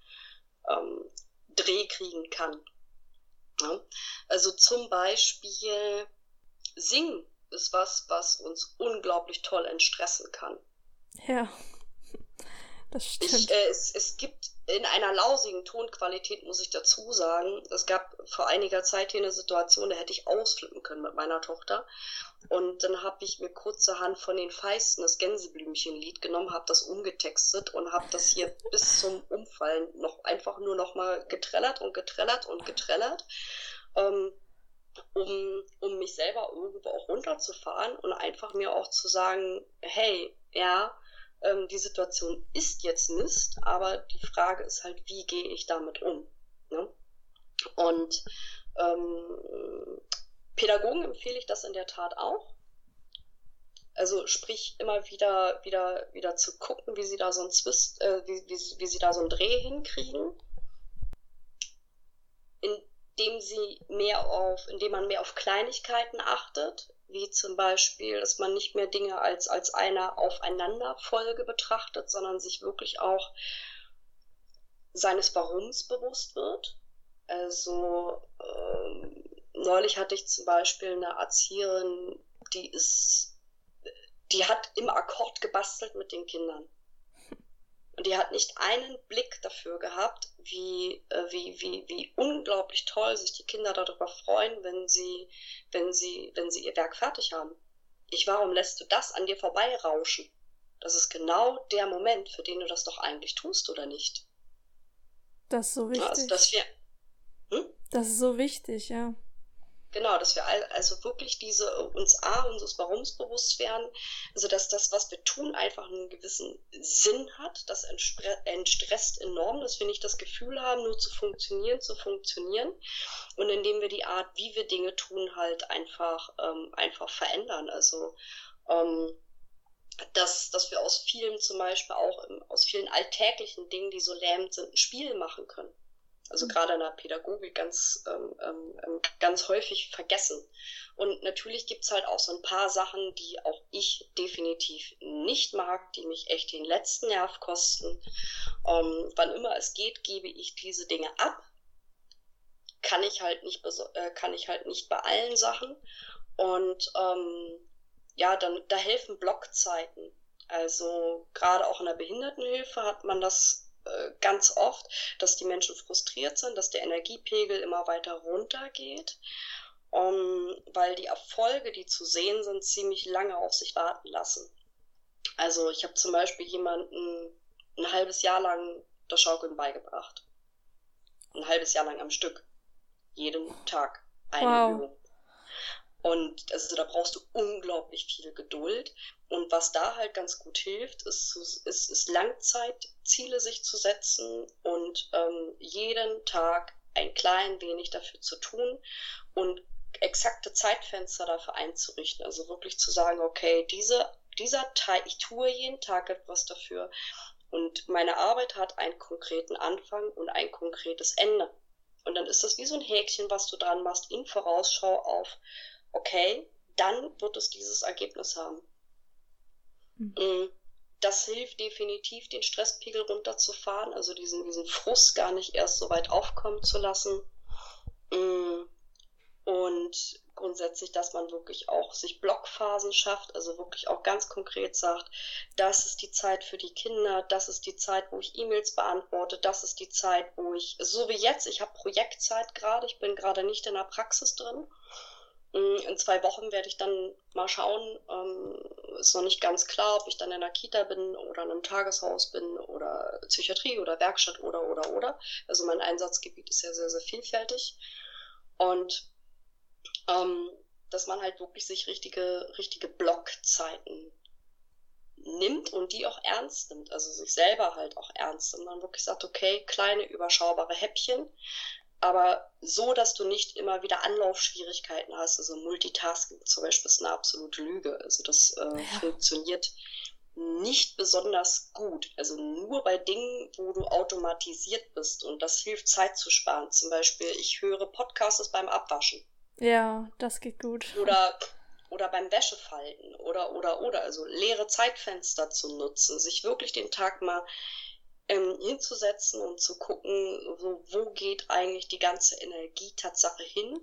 ähm Dreh kriegen kann. Ja? Also zum Beispiel Singen ist was, was uns unglaublich toll entstressen kann. Ja, das stimmt. Ich, äh, es, es gibt in einer lausigen Tonqualität, muss ich dazu sagen. Es gab vor einiger Zeit hier eine Situation, da hätte ich ausflippen können mit meiner Tochter. Und dann habe ich mir kurzerhand von den Feisten das Gänseblümchen-Lied genommen, habe das umgetextet und habe das hier bis zum Umfallen noch einfach nur noch mal getrellert und getrellert und getrellert. Ähm, um, um mich selber irgendwo auch runterzufahren und einfach mir auch zu sagen, hey, ja, ähm, die Situation ist jetzt Mist, aber die Frage ist halt, wie gehe ich damit um? Ne? Und ähm, Pädagogen empfehle ich das in der Tat auch. Also sprich immer wieder, wieder, wieder zu gucken, wie sie da so ein Zwist, äh, wie, wie, wie sie da so einen Dreh hinkriegen. In indem sie mehr auf, indem man mehr auf Kleinigkeiten achtet, wie zum Beispiel, dass man nicht mehr Dinge als, als eine Aufeinanderfolge betrachtet, sondern sich wirklich auch seines Warums bewusst wird. Also ähm, neulich hatte ich zum Beispiel eine Erzieherin, die ist, die hat im Akkord gebastelt mit den Kindern. Und die hat nicht einen Blick dafür gehabt, wie, äh, wie, wie, wie unglaublich toll sich die Kinder darüber freuen, wenn sie, wenn sie, wenn sie ihr Werk fertig haben. Ich, warum lässt du das an dir vorbeirauschen? Das ist genau der Moment, für den du das doch eigentlich tust, oder nicht? Das ist so wichtig. Also, dass wir, hm? Das ist so wichtig, ja. Genau, dass wir also wirklich diese uns A, unseres Warums bewusst werden, also dass das, was wir tun, einfach einen gewissen Sinn hat. Das entstresst enorm, dass wir nicht das Gefühl haben, nur zu funktionieren, zu funktionieren. Und indem wir die Art, wie wir Dinge tun, halt einfach, ähm, einfach verändern. Also ähm, dass, dass wir aus vielen zum Beispiel auch aus vielen alltäglichen Dingen, die so lähmend sind, ein Spiel machen können also gerade in der Pädagogik ganz, ähm, ähm, ähm, ganz häufig vergessen. Und natürlich gibt's halt auch so ein paar Sachen, die auch ich definitiv nicht mag, die mich echt den letzten Nerv kosten. Ähm, wann immer es geht, gebe ich diese Dinge ab. Kann ich halt nicht, äh, kann ich halt nicht bei allen Sachen. Und ja, dann da helfen Blockzeiten. Also gerade auch in der Behindertenhilfe hat man das ganz oft, dass die Menschen frustriert sind, dass der Energiepegel immer weiter runtergeht, um, weil die Erfolge, die zu sehen sind, ziemlich lange auf sich warten lassen. Also ich habe zum Beispiel jemanden ein halbes Jahr lang das Schaukeln beigebracht. Ein halbes Jahr lang am Stück. Jeden Tag eine wow. Übung. Und also da brauchst du unglaublich viel Geduld. Und was da halt ganz gut hilft, ist, ist, ist Langzeitziele sich zu setzen und ähm, jeden Tag ein klein wenig dafür zu tun und exakte Zeitfenster dafür einzurichten. Also wirklich zu sagen, okay, diese, dieser Teil, ich tue jeden Tag etwas dafür und meine Arbeit hat einen konkreten Anfang und ein konkretes Ende. Und dann ist das wie so ein Häkchen, was du dran machst in Vorausschau auf, okay, dann wird es dieses Ergebnis haben. Mhm. Das hilft definitiv, den Stresspegel runterzufahren, also diesen, diesen Frust gar nicht erst so weit aufkommen zu lassen. Mm, und grundsätzlich, dass man wirklich auch sich Blockphasen schafft, also wirklich auch ganz konkret sagt, das ist die Zeit für die Kinder, das ist die Zeit, wo ich E-Mails beantworte, das ist die Zeit, wo ich, so wie jetzt, ich habe Projektzeit gerade, ich bin gerade nicht in der Praxis drin, in zwei Wochen werde ich dann mal schauen. Ähm, ist noch nicht ganz klar, ob ich dann in der Kita bin oder in einem Tageshaus bin oder Psychiatrie oder Werkstatt oder oder oder. Also mein Einsatzgebiet ist ja sehr, sehr vielfältig. Und ähm, dass man halt wirklich sich richtige, richtige Blockzeiten nimmt und die auch ernst nimmt, also sich selber halt auch ernst nimmt. Man wirklich sagt, okay, kleine überschaubare Häppchen, aber so, dass du nicht immer wieder Anlaufschwierigkeiten hast. Also Multitasking zum Beispiel ist eine absolute Lüge. Also das äh, ja. funktioniert nicht besonders gut. Also nur bei Dingen, wo du automatisiert bist und das hilft Zeit zu sparen. Zum Beispiel, ich höre Podcasts beim Abwaschen. Ja, das geht gut. Oder oder beim Wäschefalten oder oder oder also leere Zeitfenster zu nutzen, sich wirklich den Tag mal ähm, hinzusetzen und zu gucken, so, wo geht eigentlich die ganze Energietatsache hin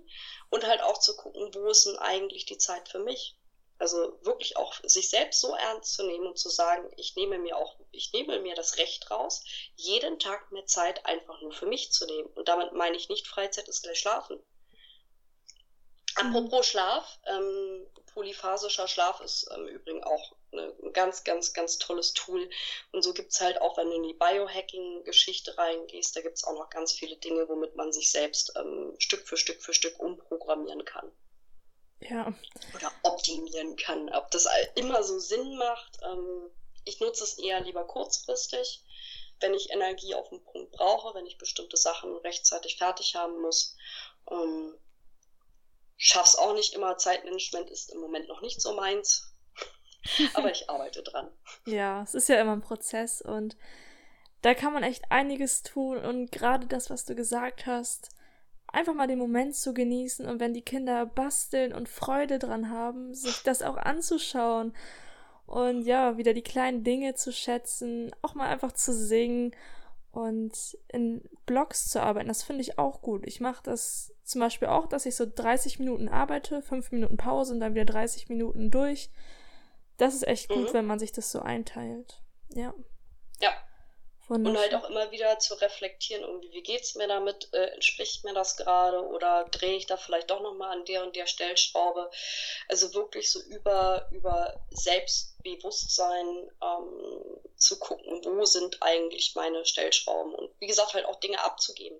und halt auch zu gucken, wo ist denn eigentlich die Zeit für mich. Also wirklich auch sich selbst so ernst zu nehmen und zu sagen, ich nehme mir auch, ich nehme mir das Recht raus, jeden Tag mehr Zeit einfach nur für mich zu nehmen. Und damit meine ich nicht, Freizeit ist gleich Schlafen. Apropos Schlaf, ähm, polyphasischer Schlaf ist ähm, übrigens auch eine, ein ganz, ganz, ganz tolles Tool. Und so gibt's halt auch, wenn du in die Biohacking-Geschichte reingehst, da gibt's auch noch ganz viele Dinge, womit man sich selbst ähm, Stück für Stück für Stück umprogrammieren kann. Ja. Oder optimieren kann. Ob das immer so Sinn macht, ähm, ich nutze es eher lieber kurzfristig, wenn ich Energie auf den Punkt brauche, wenn ich bestimmte Sachen rechtzeitig fertig haben muss. Ähm, Schaff's auch nicht immer. Zeitmanagement ist im Moment noch nicht so meins. Aber ich arbeite dran. Ja, es ist ja immer ein Prozess und da kann man echt einiges tun und gerade das, was du gesagt hast, einfach mal den Moment zu genießen und wenn die Kinder basteln und Freude dran haben, sich das auch anzuschauen und ja, wieder die kleinen Dinge zu schätzen, auch mal einfach zu singen und in Blogs zu arbeiten. Das finde ich auch gut. Ich mache das zum Beispiel auch, dass ich so 30 Minuten arbeite, 5 Minuten Pause und dann wieder 30 Minuten durch. Das ist echt gut, mhm. wenn man sich das so einteilt. Ja. Ja, und halt auch immer wieder zu reflektieren, irgendwie, wie geht's mir damit, äh, entspricht mir das gerade oder drehe ich da vielleicht doch nochmal an der und der Stellschraube. Also wirklich so über, über Selbstbewusstsein ähm, zu gucken, wo sind eigentlich meine Stellschrauben und wie gesagt, halt auch Dinge abzugeben.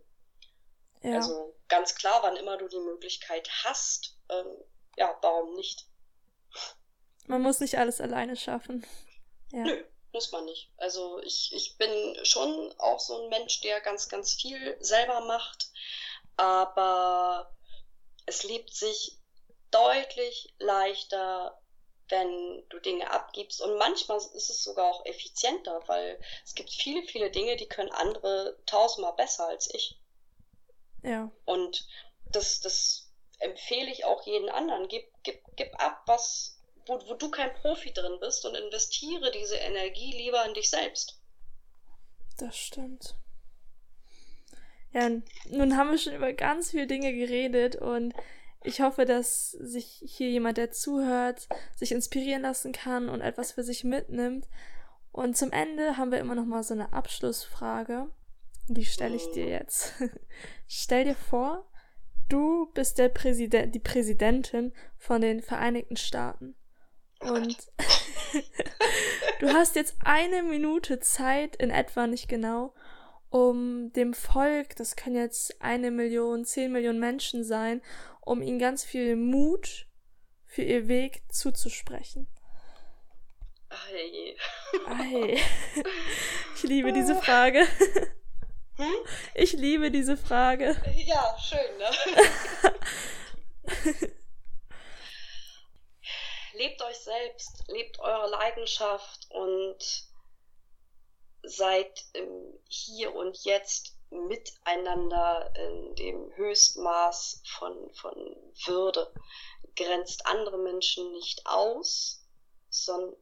Ja. Also ganz klar, wann immer du die Möglichkeit hast, ähm, ja, warum nicht? Man muss nicht alles alleine schaffen. Ja. Nö muss man nicht. Also ich, ich bin schon auch so ein Mensch, der ganz, ganz viel selber macht, aber es lebt sich deutlich leichter, wenn du Dinge abgibst. Und manchmal ist es sogar auch effizienter, weil es gibt viele, viele Dinge, die können andere tausendmal besser als ich. Ja. Und das, das empfehle ich auch jeden anderen. Gib, gib, gib ab, was, wo, wo du kein Profi drin bist und investiere diese Energie lieber in dich selbst. Das stimmt. Ja, nun haben wir schon über ganz viele Dinge geredet und ich hoffe, dass sich hier jemand, der zuhört, sich inspirieren lassen kann und etwas für sich mitnimmt. Und zum Ende haben wir immer noch mal so eine Abschlussfrage. Die stelle ich dir jetzt. Stell dir vor, du bist der Präsident, die Präsidentin von den Vereinigten Staaten. Und du hast jetzt eine Minute Zeit, in etwa nicht genau, um dem Volk, das können jetzt eine Million, zehn Millionen Menschen sein, um ihnen ganz viel Mut für ihr Weg zuzusprechen. Ei. Ei. Ich liebe diese Frage. Hm? Ich liebe diese Frage. Ja, schön, ne? lebt euch selbst, lebt eure Leidenschaft und seid im Hier und Jetzt miteinander in dem Höchstmaß von, von Würde. Grenzt andere Menschen nicht aus, sondern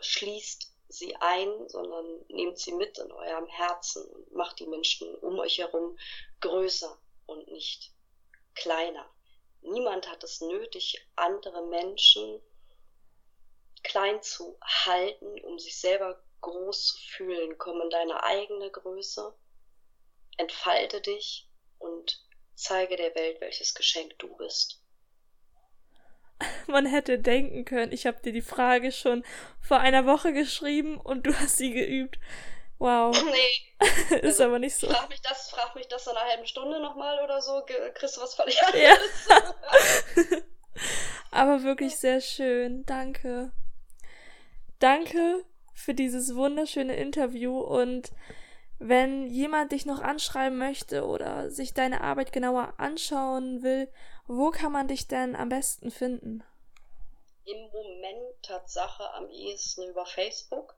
schließt sie ein, sondern nehmt sie mit in eurem Herzen und macht die Menschen um euch herum größer und nicht kleiner. Niemand hat es nötig, andere Menschen klein zu halten, um sich selber groß zu fühlen. Komm in deine eigene Größe, entfalte dich und zeige der Welt, welches Geschenk du bist. Man hätte denken können, ich habe dir die Frage schon vor einer Woche geschrieben und du hast sie geübt. Wow. Nee. ist also, aber nicht so. Frag mich das, frag mich das in einer halben Stunde nochmal oder so, kriegst du was völlig anderes. Ja. aber wirklich sehr schön. Danke. Danke für dieses wunderschöne Interview und wenn jemand dich noch anschreiben möchte oder sich deine Arbeit genauer anschauen will, wo kann man dich denn am besten finden? Im Moment Tatsache am ehesten über Facebook.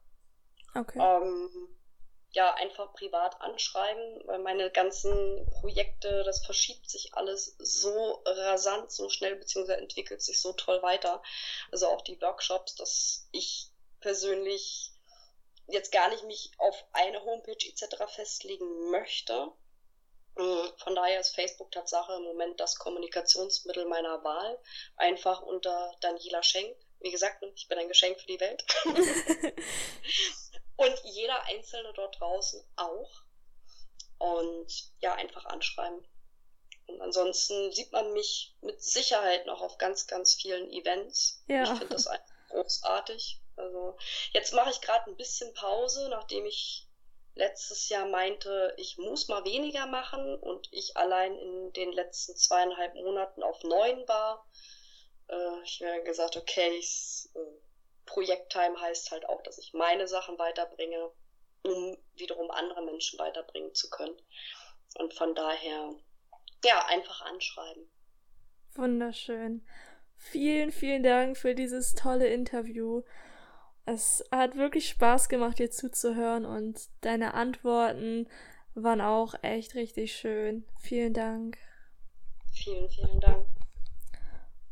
Okay. Ähm, ja, einfach privat anschreiben, weil meine ganzen Projekte, das verschiebt sich alles so rasant, so schnell, beziehungsweise entwickelt sich so toll weiter. Also auch die Workshops, dass ich persönlich jetzt gar nicht mich auf eine Homepage etc. festlegen möchte. Mm, von daher ist Facebook Tatsache im Moment das Kommunikationsmittel meiner Wahl. Einfach unter Daniela Schenk. Wie gesagt, ich bin ein Geschenk für die Welt. Und jeder Einzelne dort draußen auch. Und ja, einfach anschreiben. Und ansonsten sieht man mich mit Sicherheit noch auf ganz, ganz vielen Events. Ja. Ich finde das großartig. Also jetzt mache ich gerade ein bisschen Pause, nachdem ich letztes Jahr meinte, ich muss mal weniger machen und ich allein in den letzten zweieinhalb Monaten auf neun war. Äh, ich habe gesagt, okay, äh, Projekttime heißt halt auch, dass ich meine Sachen weiterbringe, um wiederum andere Menschen weiterbringen zu können. Und von daher, ja, einfach anschreiben. Wunderschön. Vielen, vielen Dank für dieses tolle Interview. Es hat wirklich Spaß gemacht, dir zuzuhören und deine Antworten waren auch echt richtig schön. Vielen Dank. Vielen, vielen Dank.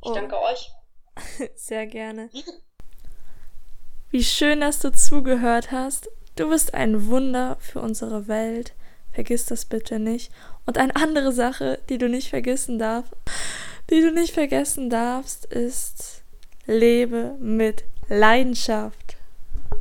Ich oh. danke euch. Sehr gerne. Wie schön, dass du zugehört hast. Du bist ein Wunder für unsere Welt. Vergiss das bitte nicht. Und eine andere Sache, die du nicht vergessen darfst, die du nicht vergessen darfst, ist lebe mit Leidenschaft.